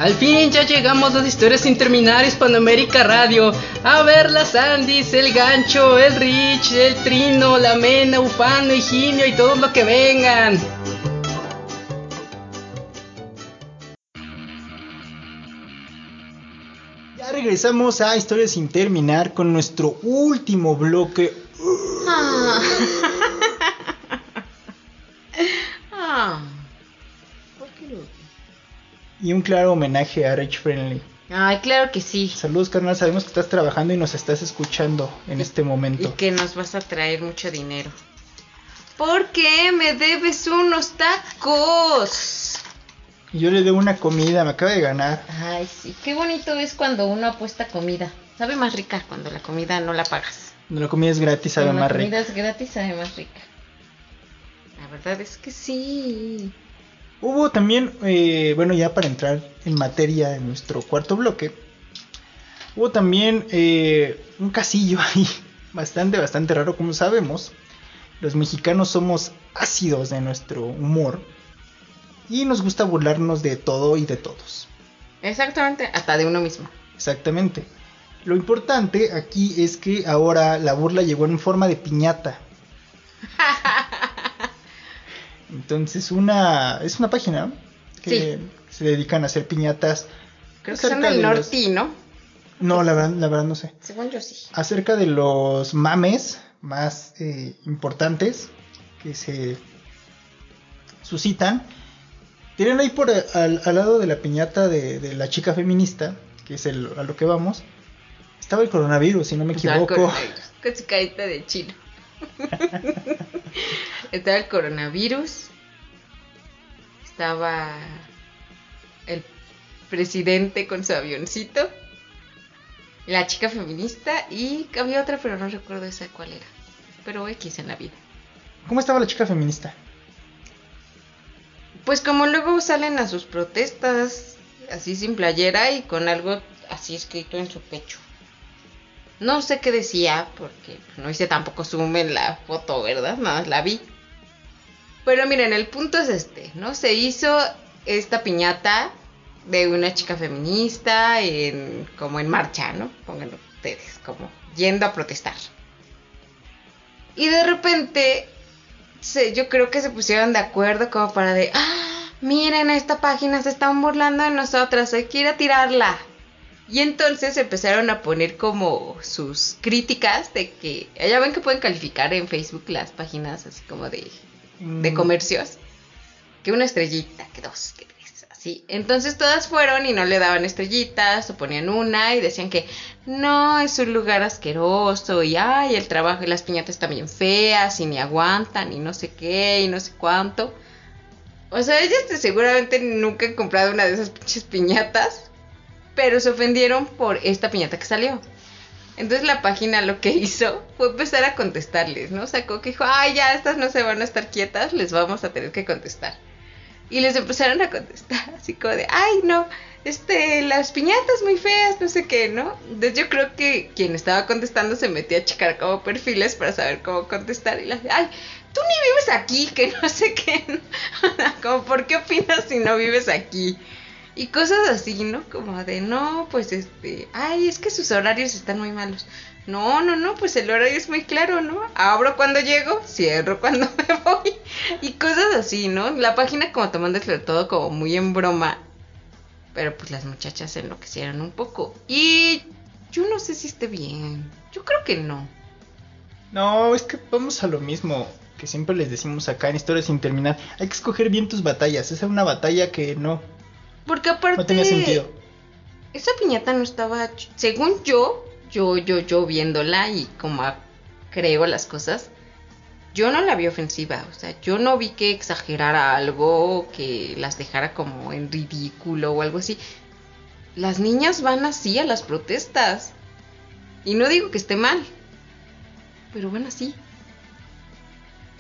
Al fin ya llegamos a las historias sin terminar Hispanoamérica Radio. A ver las Andis, el gancho, el Rich, el Trino, la Mena, Ufano, Higinio y todo lo que vengan. Ya regresamos a Historia sin terminar con nuestro último bloque. Ah. Ah. Y un claro homenaje a Rich Friendly. Ay, claro que sí. Saludos, carnal. Sabemos que estás trabajando y nos estás escuchando en este Y momento. que nos vas a traer mucho dinero. Porque me debes unos tacos. Y yo le debo una comida, me acaba de ganar. Ay, sí. Qué bonito es cuando uno apuesta comida. Sabe más rica cuando la comida no la pagas. Cuando la comida es gratis, sabe Cuando más la comida es gratis, sabe más rica. La verdad es que sí. Hubo también, eh, bueno, ya para entrar en materia en nuestro cuarto bloque, hubo también eh, un casillo ahí, bastante, bastante raro, como sabemos. Los mexicanos somos ácidos de nuestro humor y nos gusta burlarnos de todo y de todos. Exactamente, hasta de uno mismo. Exactamente. Lo importante aquí es que ahora la burla llegó en forma de piñata. Entonces una es una página que se dedican a hacer piñatas. Creo que son los- norte, ¿no? No, la verdad, la verdad no sé. Según yo sí. Acerca de los mames más eh, importantes que se suscitan. Tienen ahí por al, al lado de la piñata de, de la chica feminista, que es el- a lo que vamos. Estaba el coronavirus, si no me el equivoco. Con su carita de chino. Estaba el coronavirus. Estaba el presidente con su avioncito. La chica feminista. Y había otra, pero no recuerdo esa cuál era. Pero X en la vida. ¿Cómo estaba la chica feminista? Pues como luego salen a sus protestas, así sin playera y con algo así escrito en su pecho. No sé qué decía, porque no hice tampoco zoom en la foto, ¿verdad? Nada más la vi. Pero miren, el punto es este, ¿no? Se hizo esta piñata de una chica feminista en, como en marcha, ¿no? Pónganlo ustedes, como yendo a protestar. Y de repente se- yo creo que se pusieron de acuerdo como para de, ah, miren, esta página se están burlando de nosotras, hay que ir a tirarla. Y entonces empezaron a poner como sus críticas de que, ya ven que pueden calificar en Facebook las páginas así como de, de Mm, comercios, que una estrellita, que dos, que tres, así. Entonces todas fueron y no le daban estrellitas, o ponían una y decían que no, es un lugar asqueroso y ay, el trabajo y las piñatas están bien feas y ni aguantan y no sé qué y no sé cuánto. O sea, ellas te- seguramente nunca han comprado una de esas pinches piñatas, pero se ofendieron por esta piñata que salió. Entonces la página lo que hizo fue empezar a contestarles, ¿no? Sacó que dijo, ay, ya, estas no se van a estar quietas, les vamos a tener que contestar. Y les empezaron a contestar, así como de, ay, no, este, las piñatas muy feas, no sé qué, ¿no? Entonces yo creo que quien estaba contestando se metió a checar como perfiles para saber cómo contestar y las, ay, tú ni vives aquí, que no sé qué, ¿no? como, ¿por qué opinas si no vives aquí? Y cosas así, ¿no? Como de, no, pues este, ay, es que sus horarios están muy malos. No, no, no, pues el horario es muy claro, ¿no? Abro cuando llego, cierro cuando me voy. Y cosas así, ¿no? La página como tomándoselo todo como muy en broma. Pero pues las muchachas se enloquecieron un poco. Y yo no sé si esté bien. Yo creo que no. No, es que vamos a lo mismo que siempre les decimos acá en Historias sin terminar. Hay que escoger bien tus batallas. Esa es una batalla que no, Porque aparte. no tenía sentido. Esa piñata no estaba. Según yo, yo, yo, yo viéndola y como creo las cosas, yo no la vi ofensiva. O sea, yo no vi que exagerara algo, que las dejara como en ridículo o algo así. Las niñas van así a las protestas. Y no digo que esté mal, pero van así.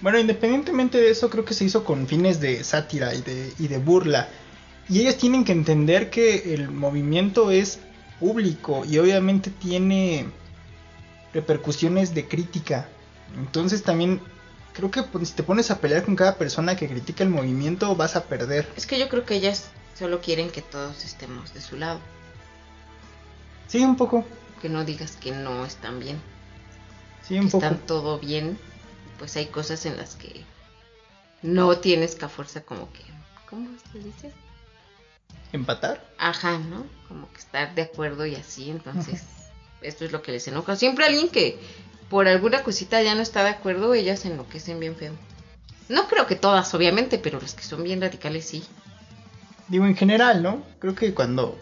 Bueno, independientemente de eso, creo que se hizo con fines de sátira y de, y de burla. Y ellas tienen que entender que el movimiento es público y obviamente tiene repercusiones de crítica. Entonces también creo que pues, si te pones a pelear con cada persona que critica el movimiento vas a perder. Es que yo creo que ellas solo quieren que todos estemos de su lado. Sí, un poco. Que no digas que no están bien. Sí, un que poco. están todo bien, pues hay cosas en las que no tienes que a fuerza como que, ¿cómo se dice? ¿Empatar? Ajá, ¿no? Como que estar de acuerdo y así, entonces esto es lo que les enoja. Siempre alguien que por alguna cosita ya no está de acuerdo, ellas se enloquecen bien feo. No creo que todas, obviamente, pero las que son bien radicales sí. Digo, en general, ¿no? Creo que cuando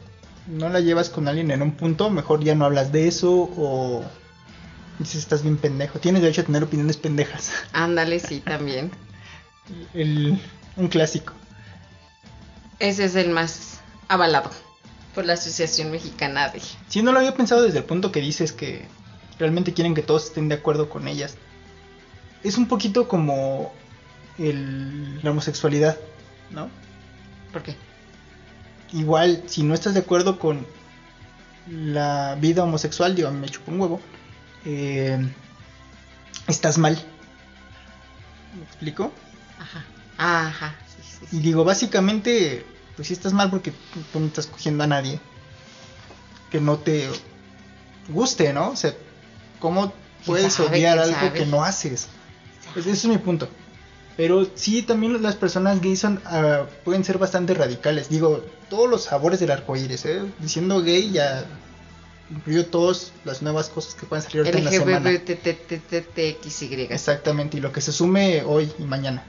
no la llevas con alguien en un punto, mejor ya no hablas de eso o dices estás bien pendejo. Tienes derecho a tener opiniones pendejas. Ándale, sí, también. El, un clásico. Ese es el más avalado por la Asociación Mexicana de... Si no lo había pensado desde el punto que dices que realmente quieren que todos estén de acuerdo con ellas. Es un poquito como el, la homosexualidad, ¿no? ¿Por qué? Igual, si no estás de acuerdo con la vida homosexual, digo, a mí me chupa un huevo, eh, estás mal. ¿Me explico? Ajá. Ajá. Y digo, básicamente, pues sí estás mal porque tú no estás cogiendo a nadie que no te guste, ¿no? O sea, ¿cómo puedes sabe? odiar ¿Quién algo sabe? que no haces? Pues ese es mi punto. Pero sí, también las personas gays son, ah, pueden ser bastante radicales. Digo, todos los sabores del arco iris, ¿eh? Diciendo gay ya incluyó todas las nuevas cosas que pueden salir ahorita en la semana. Exactamente, y lo que se sume hoy y mañana.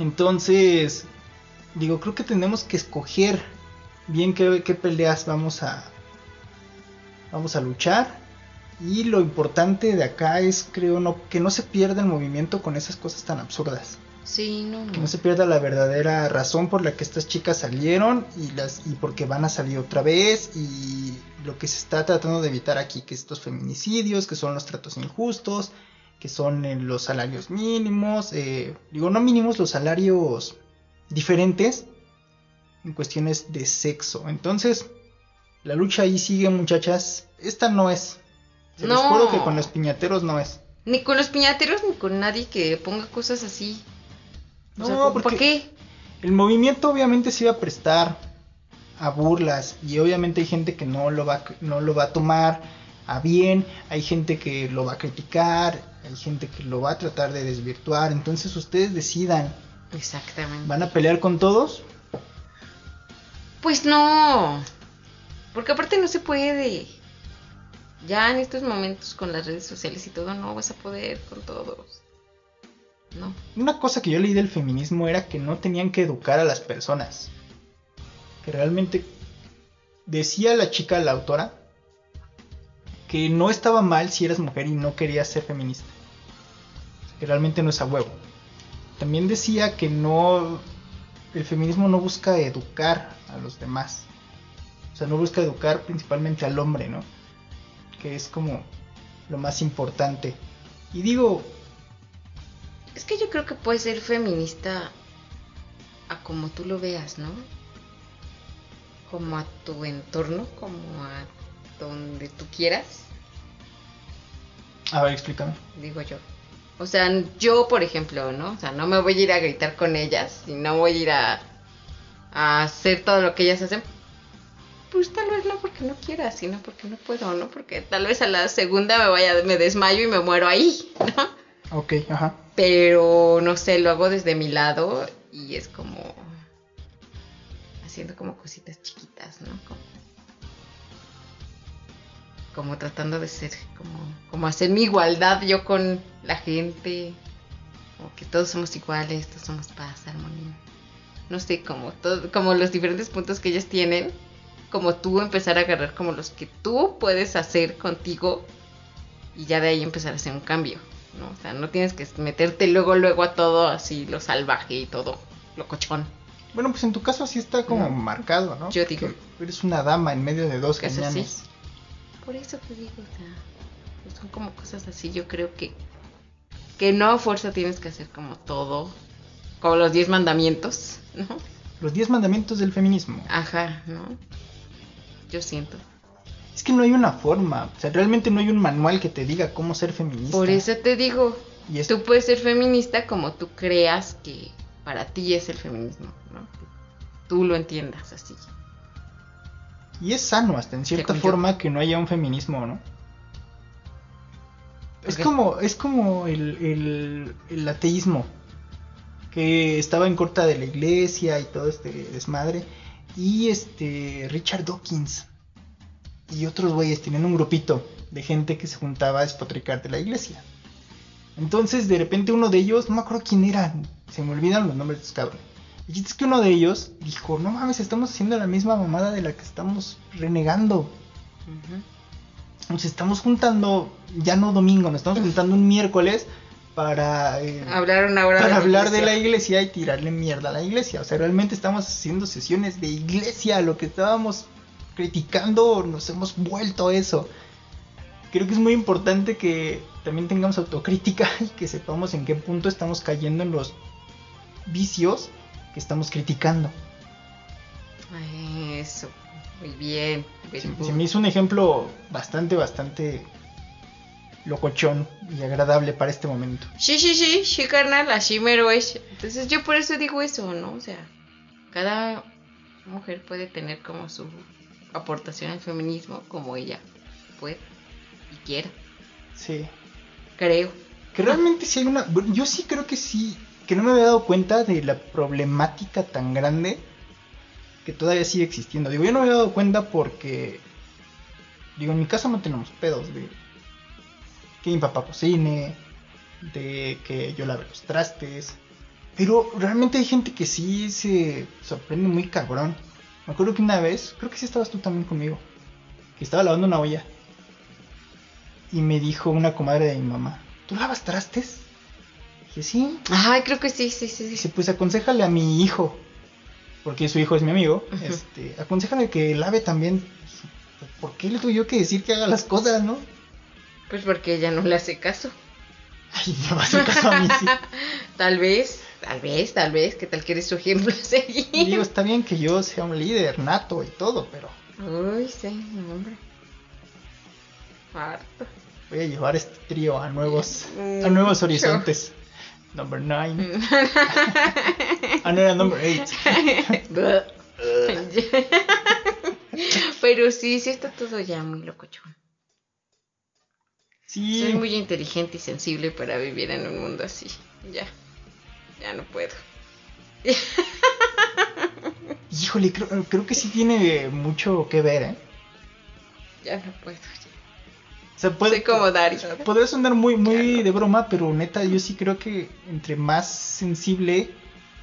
Entonces, digo, creo que tenemos que escoger bien qué, qué peleas vamos a vamos a luchar. Y lo importante de acá es, creo, no, que no se pierda el movimiento con esas cosas tan absurdas. Sí, no, Que no. no se pierda la verdadera razón por la que estas chicas salieron y las y porque van a salir otra vez y lo que se está tratando de evitar aquí que estos feminicidios, que son los tratos injustos, que son eh, los salarios mínimos, eh, digo no mínimos, los salarios diferentes en cuestiones de sexo. Entonces, la lucha ahí sigue, muchachas. Esta no es. Se No. juro que con los piñateros no es. Ni con los piñateros ni con nadie que ponga cosas así. O No, sea, ¿por qué? El movimiento obviamente se iba a prestar a burlas y obviamente hay gente que no lo va no lo va a tomar a bien, hay gente que lo va a criticar, hay gente que lo va a tratar de desvirtuar, entonces ustedes decidan, Exactamente. ¿van a pelear con todos? Pues no. Porque aparte no se puede. Ya en estos momentos con las redes sociales y todo no vas a poder con todos. No. Una cosa que yo leí del feminismo era que no tenían que educar a las personas. Que realmente decía la chica, la autora, que no estaba mal si eras mujer y no querías ser feminista. Que realmente no es a huevo. También decía que no. El feminismo no busca educar a los demás. O sea, no busca educar principalmente al hombre, ¿no? Que es como lo más importante. Y digo, Es que yo creo que puedes ser feminista a como tú lo veas, ¿no? Como a tu entorno, como a donde tú quieras, a ver, explícame. digo yo. O sea, yo, por ejemplo, ¿no? O sea, no me voy a ir a gritar con ellas y no voy a ir a, a hacer todo lo que ellas hacen. Pues tal vez no porque no quiera, sino porque no puedo, ¿no? Porque tal vez a la segunda me vaya, me desmayo y me muero ahí, ¿no? Ok, ajá. Pero no sé, lo hago desde mi lado y es como haciendo como cositas chiquitas, ¿no? Como como tratando de ser, como, como hacer mi igualdad yo con la gente, como que todos somos iguales, todos somos paz, armonía. No sé, como, todo, como los diferentes puntos que ellas tienen, como tú empezar a agarrar como los que tú puedes hacer contigo y ya de ahí empezar a hacer un cambio, ¿no? O sea, no tienes que meterte luego, luego a todo así, lo salvaje y todo, lo cochón. Bueno, pues en tu caso así está como No. marcado, ¿no? Yo digo. Eres una dama en medio de dos cañones. Por eso te digo, o sea, pues son como cosas así, yo creo que que no a fuerza tienes que hacer como todo, como los diez mandamientos, ¿no? Los diez mandamientos del feminismo. Ajá, ¿no? Yo siento. Es que no hay una forma, o sea, realmente no hay un manual que te diga cómo ser feminista. Por eso te digo, Y es- tú puedes ser feminista como tú creas que para ti es el feminismo, ¿no? Tú lo entiendas así. Y es sano hasta en cierta Según yo. forma que no haya un feminismo, ¿no? Es como, es como el, el, el ateísmo, que estaba en contra de la iglesia y todo este desmadre. Y este Richard Dawkins y otros güeyes tenían un grupito de gente que se juntaba a despotricar de la iglesia. Entonces de repente uno de ellos, no me acuerdo quién era, se me olvidan los nombres de estos cabrones. Chiste es que uno de ellos dijo, no mames, estamos haciendo la misma mamada de la que estamos renegando. Nos estamos juntando, ya no domingo, nos estamos juntando un miércoles para, eh, Hablar una hora para la hablar de iglesia. la iglesia y tirarle mierda a la iglesia. O sea, realmente estamos haciendo sesiones de iglesia, lo que estábamos criticando, nos hemos vuelto eso. Creo que es muy importante que también tengamos autocrítica y que sepamos en qué punto estamos cayendo en los vicios que estamos criticando. Eso, muy bien. Se, me hizo un ejemplo bastante, bastante locochón y agradable para este momento. Sí, sí, sí, sí, carnal, así mero es. Entonces yo por eso digo eso, ¿no? O sea, cada mujer puede tener como su aportación al feminismo como ella puede y quiera, Sí. creo. Que realmente sí hay una... Yo sí creo que sí, que no me había dado cuenta de la problemática tan grande que todavía sigue existiendo. Digo, yo no me había dado cuenta porque... Digo, en mi casa no tenemos pedos de que mi papá cocine, de que yo lave los trastes. Pero realmente hay gente que sí se sorprende muy cabrón. Me acuerdo que una vez, creo que sí estabas tú también conmigo, que estaba lavando una olla. Y me dijo una comadre de mi mamá, ¿tú lavas trastes? Dije, sí. Ay, creo que sí, sí, sí. Dice, sí. pues aconsejale a mi hijo, porque su hijo es mi amigo, Ujú. este, aconsejale que lave también. Dije, "Pues, ¿Por qué le tuve yo que decir que haga las cosas, no? Pues porque ella no le hace caso. Ay, me va a hacer caso a mí, sí. Tal vez, tal vez, tal vez, ¿qué tal que eres su ejemplo seguir? Digo, está bien que yo sea un líder nato y todo, pero Uy, sí, hombre. Harto. voy a llevar este trío a nuevos, a nuevos horizontes. Number nine. ah, no era number eight. Pero sí, sí está todo ya muy locochón. Sí, Soy muy inteligente y sensible para vivir en un mundo así. Ya, ya no puedo. híjole, creo, creo que sí tiene mucho que ver, ¿eh? Ya no puedo. O sea, puede, Soy como Dari. Podría sonar muy, muy de broma, pero neta, yo sí creo que entre más sensible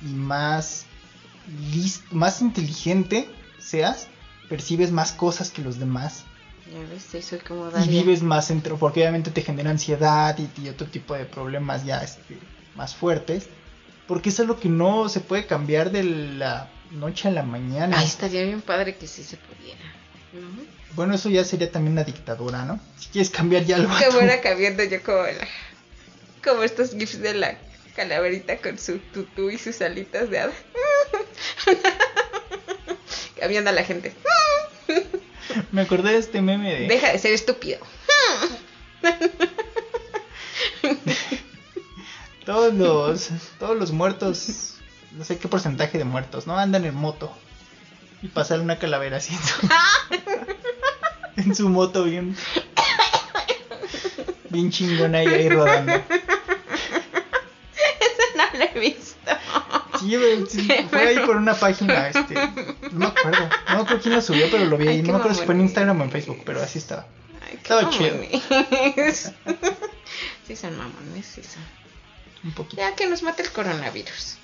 y más más inteligente seas, percibes más cosas que los demás. Ya ves, sí, soy como Y vives más entre, porque obviamente te genera ansiedad y, y otro tipo de problemas ya este, más fuertes. Porque es algo que no se puede cambiar de la noche a la mañana. Ay, estaría bien padre que sí se pudiera. ¿No? Bueno, eso ya sería también una dictadura, ¿no? Si quieres cambiar ya algo. Que fuera cambiando yo como la, como estos gifs de la calaverita con su tutú y sus alitas de hada. cambiando a la gente. Me acordé de este meme de... Deja de ser estúpido. Todos los, todos los muertos, no sé qué porcentaje de muertos, ¿no? Andan en moto. Y pasar una calavera así en su, en su moto bien, bien chingona y ahí rodando. Eso no lo he visto. Sí, fue ahí por una página, este, no me acuerdo, no me acuerdo quién lo subió, pero lo vi ahí, no me acuerdo si fue en. Instagram o en Facebook, pero así estaba. Ay, Estaba chido. Sí son mamones, sí son. Un poquito. Ya que nos mate el coronavirus.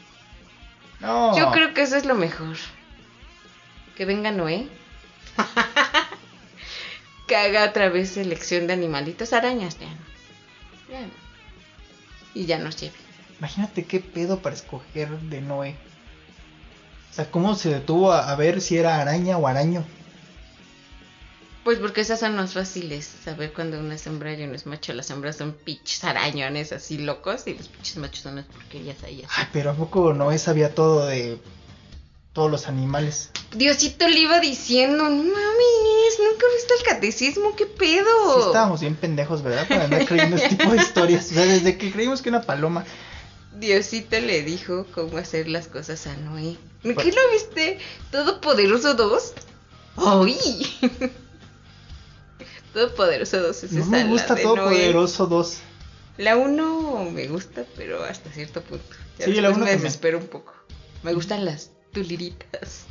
No. Yo creo que eso es lo mejor. Que venga Noé. que haga otra vez selección de animalitos, arañas, ya no. Ya no. Y ya nos lleve. Imagínate qué pedo para escoger de Noé. O sea, cómo se detuvo a, a ver si era araña o araño. Pues porque esas son más fáciles. Saber cuando una es hembra y uno es macho. Las hembras son pinches arañones así locos y los pinches machos son las porquerías ahí así. Ay, pero ¿a poco Noé sabía todo de todos los animales? Diosito le iba diciendo, no mames, nunca viste el catecismo, qué pedo. Sí estábamos bien pendejos, ¿verdad? Para andar creyendo este tipo de historias. O sea, desde que creímos que una paloma... Diosito le dijo cómo hacer las cosas a Noé. ¿Qué Pues- lo viste? ¿Todopoderoso 2? ¡Ay! Todopoderoso 2 es No esa, me gusta de todo Noé. poderoso 2. La 1 me gusta, pero hasta cierto punto. Ya Sí, la después uno me también. desespero un poco. Me gustan las tuliritas.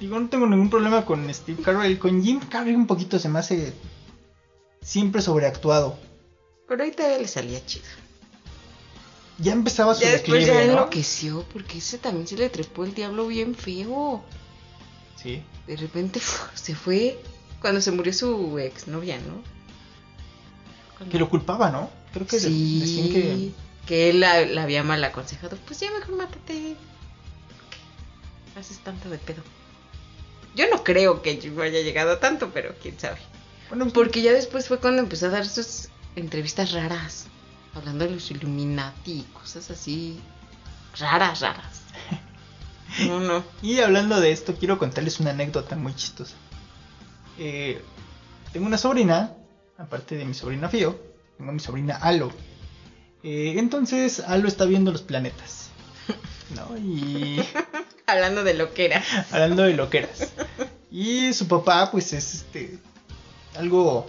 Digo, no tengo ningún problema con Steve Carell. Con Jim Carrey un poquito se me hace siempre sobreactuado. Pero ahí todavía le salía chido. Ya empezaba su Ya después ya enloqueció, porque ese también se le trepó el diablo bien feo. Sí. De repente se fue cuando se murió su ex novia, ¿no? Cuando- Que lo culpaba, ¿no? Creo que sí, decían que... que él la, la había mal aconsejado. Pues ya mejor mátate. ¿Qué haces tanto de pedo? Yo no creo que yo haya llegado a tanto, pero quién sabe. Bueno, Porque ya después fue cuando empezó a dar sus entrevistas raras, hablando de los Illuminati y cosas así raras, raras. No, no. Y hablando de esto, quiero contarles una anécdota muy chistosa. Eh, tengo una sobrina, aparte de mi sobrina Fío, tengo mi sobrina Alo. Eh, entonces, Alo está viendo los planetas. ¿No? Y Hablando de lo que era. hablando de loqueras. Y su papá, pues es este algo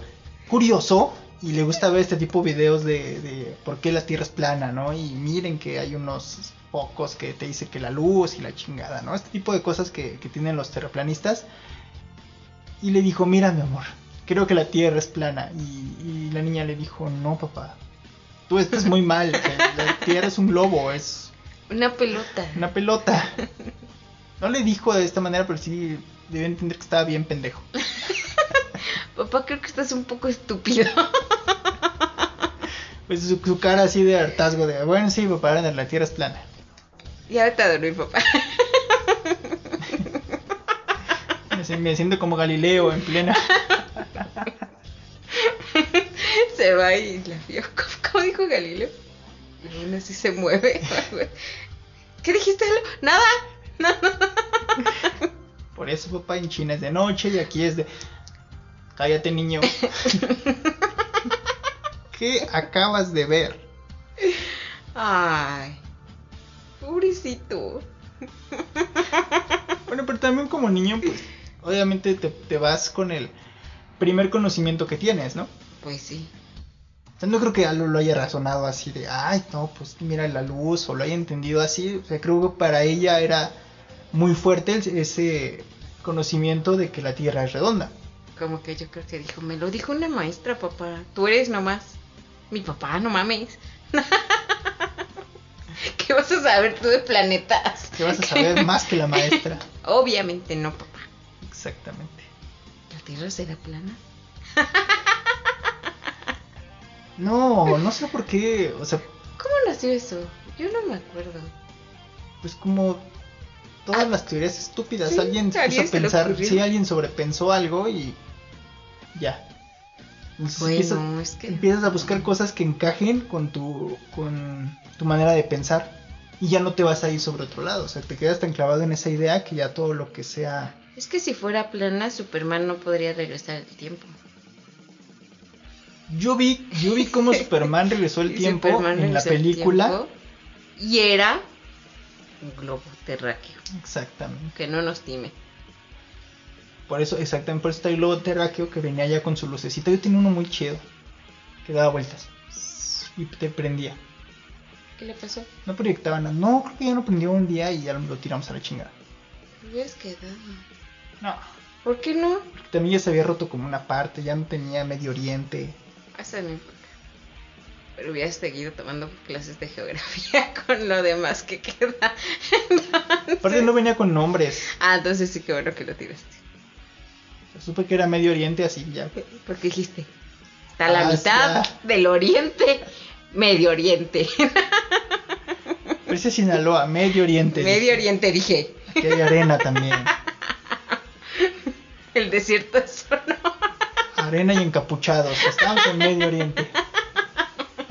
curioso y le gusta ver este tipo de videos de, de por qué la Tierra es plana, ¿no? Y miren que hay unos pocos que te dice que la luz y la chingada, ¿no? Este tipo de cosas que, que tienen los terraplanistas. Y le dijo, mira mi amor, creo que la Tierra es plana. Y, y la niña le dijo, no papá, tú estás muy mal, la Tierra es un globo, es Una pelota. una pelota. No le dijo de esta manera, pero sí debe entender que estaba bien pendejo. Papá, creo que estás un poco estúpido. Pues su, su cara así de hartazgo de, bueno, sí, papá, la tierra es plana. y ahora te dormir, papá. Me, si- me siento como Galileo en plena. se va y la vio. ¿Cómo, dijo Galileo? Aún así se mueve. ¿Qué dijiste? Lalo? Nada. Por eso, papá, en China es de noche y aquí es de... Cállate, niño. ¿Qué acabas de ver? Ay. Pobrecito. Bueno, pero también como niño, pues, obviamente te, te vas con el primer conocimiento que tienes, ¿no? Pues sí. O sea, no creo que Alo lo haya razonado así de, ay, no, pues mira la luz, o lo haya entendido así. O sea, creo que para ella era muy fuerte ese conocimiento de que la Tierra es redonda. Como que yo creo que dijo, me lo dijo una maestra, papá. Tú eres nomás. Mi papá, no mames. ¿Qué vas a saber tú de planetas? Que vas a saber más que la maestra. Obviamente no, papá. Exactamente. ¿La Tierra será plana? No, no sé por qué, o sea, ¿Cómo nació eso? Yo no me acuerdo. pues como todas las teorías estúpidas, Sí, alguien se a puso pensar, ocurrió. sí, alguien sobrepensó algo y ya. Entonces empiezas, Bueno, es que... empiezas a buscar cosas que encajen con tu, con tu manera de pensar y ya no te vas a ir sobre otro lado, o sea, te quedas tan clavado en esa idea que ya todo lo que sea... Es que si fuera plana, Superman no podría regresar el tiempo. Yo vi, yo vi cómo Superman regresó el tiempo Superman en la película. Y era globo terráqueo. Exactamente. Que no nos time. Por eso, exactamente, por eso está el globo terráqueo que venía ya con su lucecita. Yo tenía uno muy chido. Que daba vueltas. Y te prendía. ¿Qué le pasó? No proyectaba nada. No, creo que ya no prendió un día y ya lo tiramos a la chingada. Hubieras quedado. No. ¿Por qué no? También ya se había roto como una parte, ya no tenía Medio Oriente. Eso no importa. Pero hubieras seguido tomando clases de geografía con lo demás que queda. Aparte no venía con nombres. Ah, entonces sí que bueno que lo tiraste. Supe que era Medio Oriente así ya. Porque dijiste, está la Ah, mitad del oriente, medio oriente. Parece Sinaloa, Medio Oriente. medio oriente dije, Aquí hay arena también. el desierto es solo. Arena y encapuchados. Estamos en Medio Oriente.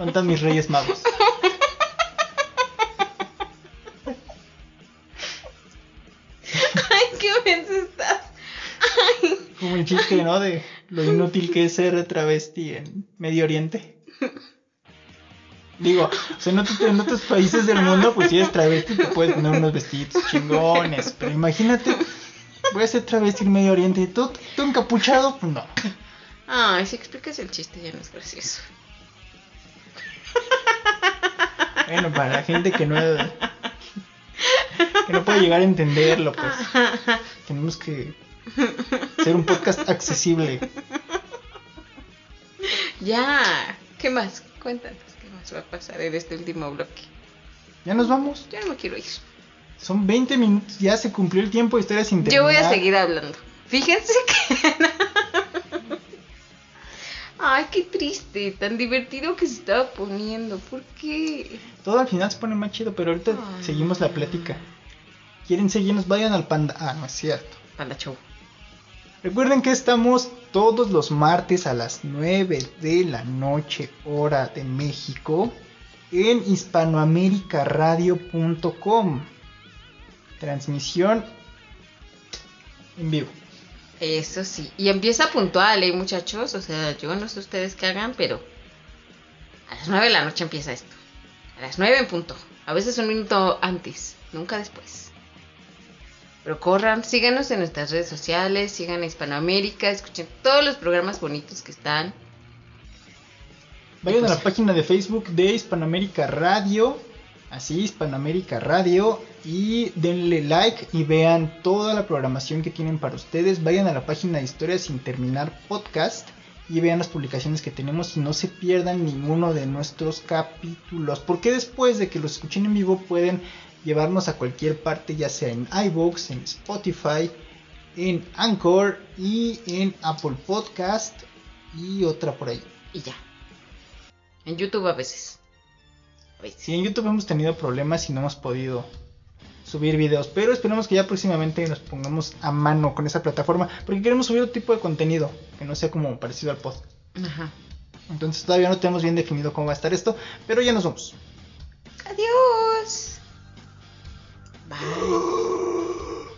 ¿Dónde están mis reyes magos? Ay, qué menso estás. Como el chiste, ¿no? De lo inútil que es ser travesti en Medio Oriente. Digo, o sea, en otros, en otros países del mundo, pues si eres travesti te puedes poner unos vestiditos chingones. Pero imagínate, voy a ser travesti en Medio Oriente y tú, tú encapuchado, pues no. Ay, si explicas el chiste ya no es gracioso. Bueno, para la gente que no que no puede llegar a entenderlo, pues tenemos que hacer un podcast accesible. Ya, ¿qué más? Cuéntanos, ¿qué más va a pasar en este último bloque? Ya nos vamos. Yo no me quiero ir. Son 20 minutos, ya se cumplió el tiempo de historias sin Yo voy a terminar. seguir hablando. Fíjense que... Ay, qué triste, tan divertido que se estaba poniendo. ¿Por qué? Todo al final se pone más chido, pero ahorita Ay. seguimos la plática. ¿Quieren seguirnos? Vayan al panda. Ah, no es cierto. Panda Show. Recuerden que estamos todos los martes a las 9 de la noche, hora de México, en hispanoamericaradio.com. Transmisión en vivo. Eso sí. Y empieza puntual, ¿eh, muchachos? O sea, yo no sé ustedes qué hagan, pero a las 9 de la noche empieza esto. A las 9 en punto. A veces un minuto antes, nunca después. Pero corran, síganos en nuestras redes sociales, sigan a Hispanoamérica, escuchen todos los programas bonitos que están. Vayan a la página de Facebook de Hispanoamérica Radio, así Hispanoamérica Radio, y denle like y vean toda la programación que tienen para ustedes. Vayan a la página de Historias sin terminar podcast y vean las publicaciones que tenemos y no se pierdan ninguno de nuestros capítulos, porque después de que los escuchen en vivo pueden llevarnos a cualquier parte, ya sea en iVoox, en Spotify, en Anchor y en Apple Podcast y otra por ahí. Y ya. En YouTube a veces. Sí, en YouTube hemos tenido problemas y no hemos podido subir videos, pero esperemos que ya próximamente nos pongamos a mano con esa plataforma, porque queremos subir otro tipo de contenido que no sea como parecido al podcast. Ajá. Entonces todavía no tenemos bien definido cómo va a estar esto, pero ya nos vamos. Adiós. Bye.